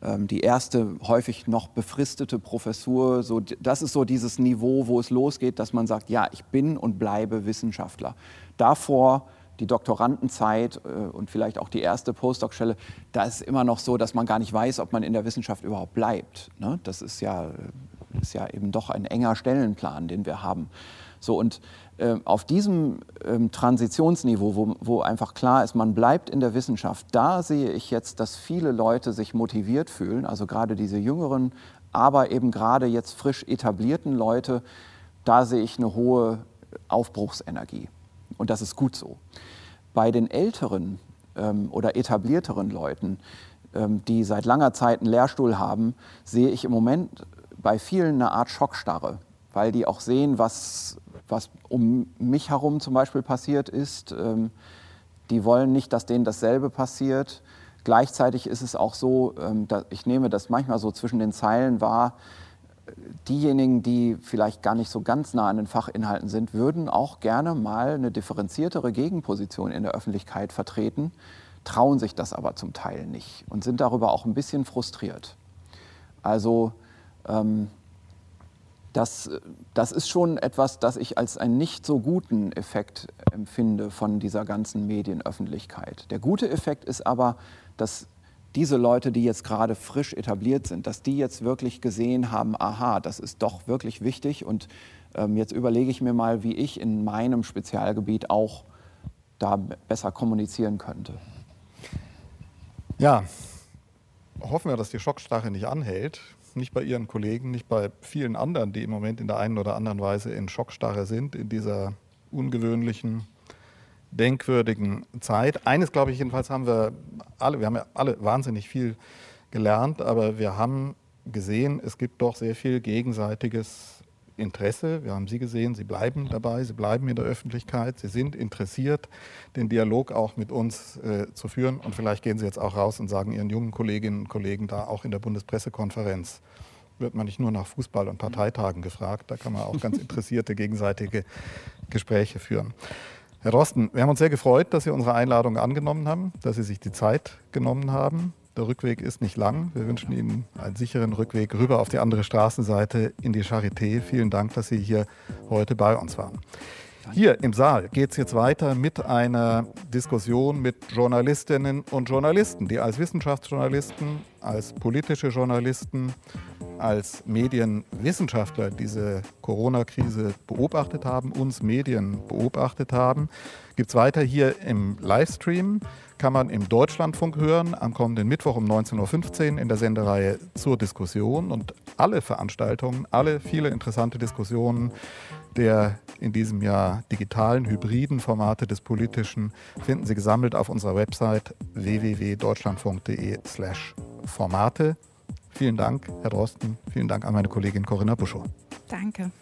ähm, die erste häufig noch befristete Professur, so, das ist so dieses Niveau, wo es losgeht, dass man sagt, ja, ich bin und bleibe Wissenschaftler. Davor die Doktorandenzeit äh, und vielleicht auch die erste Postdoc-Stelle, da ist immer noch so, dass man gar nicht weiß, ob man in der Wissenschaft überhaupt bleibt. Ne? Das ist ja, ist ja eben doch ein enger Stellenplan, den wir haben. So, und äh, auf diesem ähm, Transitionsniveau, wo, wo einfach klar ist, man bleibt in der Wissenschaft, da sehe ich jetzt, dass viele Leute sich motiviert fühlen, also gerade diese jüngeren, aber eben gerade jetzt frisch etablierten Leute, da sehe ich eine hohe Aufbruchsenergie. Und das ist gut so. Bei den älteren ähm, oder etablierteren Leuten, ähm, die seit langer Zeit einen Lehrstuhl haben, sehe ich im Moment bei vielen eine Art Schockstarre, weil die auch sehen, was was um mich herum zum Beispiel passiert ist. Ähm, die wollen nicht, dass denen dasselbe passiert. Gleichzeitig ist es auch so, ähm, ich nehme das manchmal so zwischen den Zeilen wahr, diejenigen, die vielleicht gar nicht so ganz nah an den Fachinhalten sind, würden auch gerne mal eine differenziertere Gegenposition in der Öffentlichkeit vertreten, trauen sich das aber zum Teil nicht und sind darüber auch ein bisschen frustriert. Also ähm, das, das ist schon etwas, das ich als einen nicht so guten Effekt empfinde von dieser ganzen Medienöffentlichkeit. Der gute Effekt ist aber, dass diese Leute, die jetzt gerade frisch etabliert sind, dass die jetzt wirklich gesehen haben, aha, das ist doch wirklich wichtig und ähm, jetzt überlege ich mir mal, wie ich in meinem Spezialgebiet auch da besser kommunizieren könnte. Ja, hoffen wir, dass die Schockstarre nicht anhält. Nicht bei Ihren Kollegen, nicht bei vielen anderen, die im Moment in der einen oder anderen Weise in Schockstarre sind, in dieser ungewöhnlichen, denkwürdigen Zeit. Eines, glaube ich, jedenfalls haben wir alle, wir haben ja alle wahnsinnig viel gelernt, aber wir haben gesehen, es gibt doch sehr viel gegenseitiges Interesse. Wir haben Sie gesehen, Sie bleiben dabei, Sie bleiben in der Öffentlichkeit, Sie sind interessiert, den Dialog auch mit uns äh, zu führen. Und vielleicht gehen Sie jetzt auch raus und sagen Ihren jungen Kolleginnen und Kollegen da auch in der Bundespressekonferenz, wird man nicht nur nach Fußball- und Parteitagen gefragt, da kann man auch ganz interessierte gegenseitige Gespräche führen. Herr Drosten, wir haben uns sehr gefreut, dass Sie unsere Einladung angenommen haben, dass Sie sich die Zeit genommen haben. Der Rückweg ist nicht lang. Wir wünschen Ihnen einen sicheren Rückweg rüber auf die andere Straßenseite in die Charité. Vielen Dank, dass Sie hier heute bei uns waren. Hier im Saal geht es jetzt weiter mit einer Diskussion mit Journalistinnen und Journalisten, die als Wissenschaftsjournalisten, als politische Journalisten, als Medienwissenschaftler diese Corona-Krise beobachtet haben, uns Medien beobachtet haben. Gibt es weiter hier im Livestream kann man im Deutschlandfunk hören am kommenden Mittwoch um 19.15 Uhr in der Sendereihe zur Diskussion. Und alle Veranstaltungen, alle viele interessante Diskussionen der in diesem Jahr digitalen, hybriden Formate des Politischen finden Sie gesammelt auf unserer Website www.deutschlandfunk.de/slash Formate. Vielen Dank, Herr Drosten. Vielen Dank an meine Kollegin Corinna Buschow. Danke.